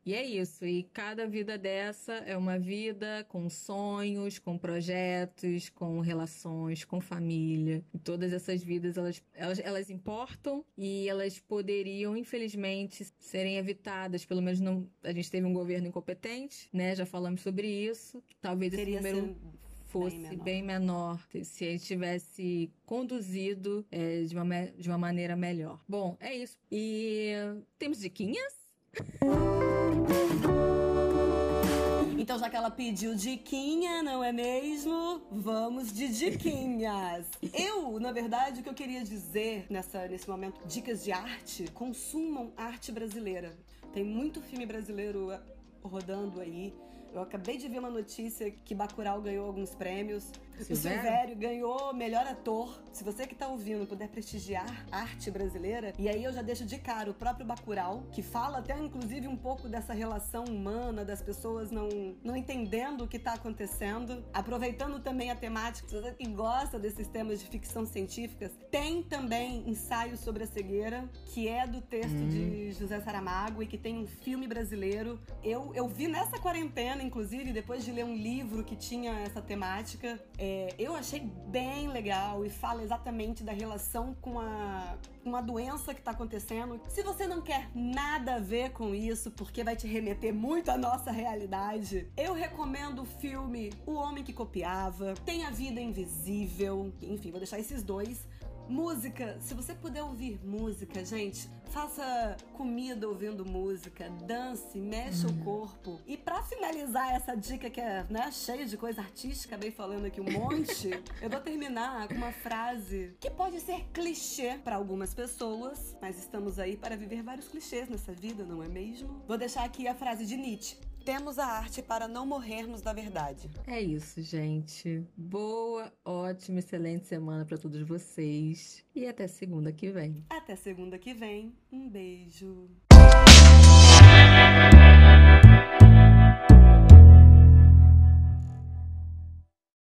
e é isso. E cada vida dessa é uma vida com sonhos, com projetos, com relações, com família. E todas essas vidas, elas, elas, elas importam e elas poderiam, infelizmente, serem evitadas. Pelo menos não, a gente teve um governo incompetente, né? Já falamos sobre isso. Talvez Teria esse número fosse bem menor, bem menor se a gente tivesse conduzido é, de, uma, de uma maneira melhor. Bom, é isso. E temos diquinhas? Então, já que ela pediu diquinha, não é mesmo? Vamos de diquinhas. Eu, na verdade, o que eu queria dizer nessa, nesse momento, dicas de arte, consumam arte brasileira. Tem muito filme brasileiro rodando aí. Eu acabei de ver uma notícia que Bacurau ganhou alguns prêmios. Silvério? O Silvério ganhou melhor ator. Se você que tá ouvindo puder prestigiar arte brasileira, e aí eu já deixo de cara o próprio Bacurau, que fala até inclusive um pouco dessa relação humana das pessoas não, não entendendo o que tá acontecendo, aproveitando também a temática, se você que gosta desses temas de ficção científica, tem também ensaio sobre a cegueira, que é do texto hum. de José Saramago e que tem um filme brasileiro. Eu, eu vi nessa quarentena, inclusive, depois de ler um livro que tinha essa temática. É, eu achei bem legal e fala exatamente da relação com a uma doença que está acontecendo. Se você não quer nada a ver com isso, porque vai te remeter muito à nossa realidade, eu recomendo o filme O Homem que Copiava, Tem a Vida Invisível, enfim, vou deixar esses dois Música, se você puder ouvir música, gente, faça comida ouvindo música, dance, mexa o corpo. E para finalizar essa dica que é, né, cheia de coisa artística, acabei falando aqui um monte, eu vou terminar com uma frase que pode ser clichê para algumas pessoas, mas estamos aí para viver vários clichês nessa vida, não é mesmo? Vou deixar aqui a frase de Nietzsche. Temos a arte para não morrermos da verdade. É isso, gente. Boa, ótima, excelente semana para todos vocês. E até segunda que vem. Até segunda que vem. Um beijo.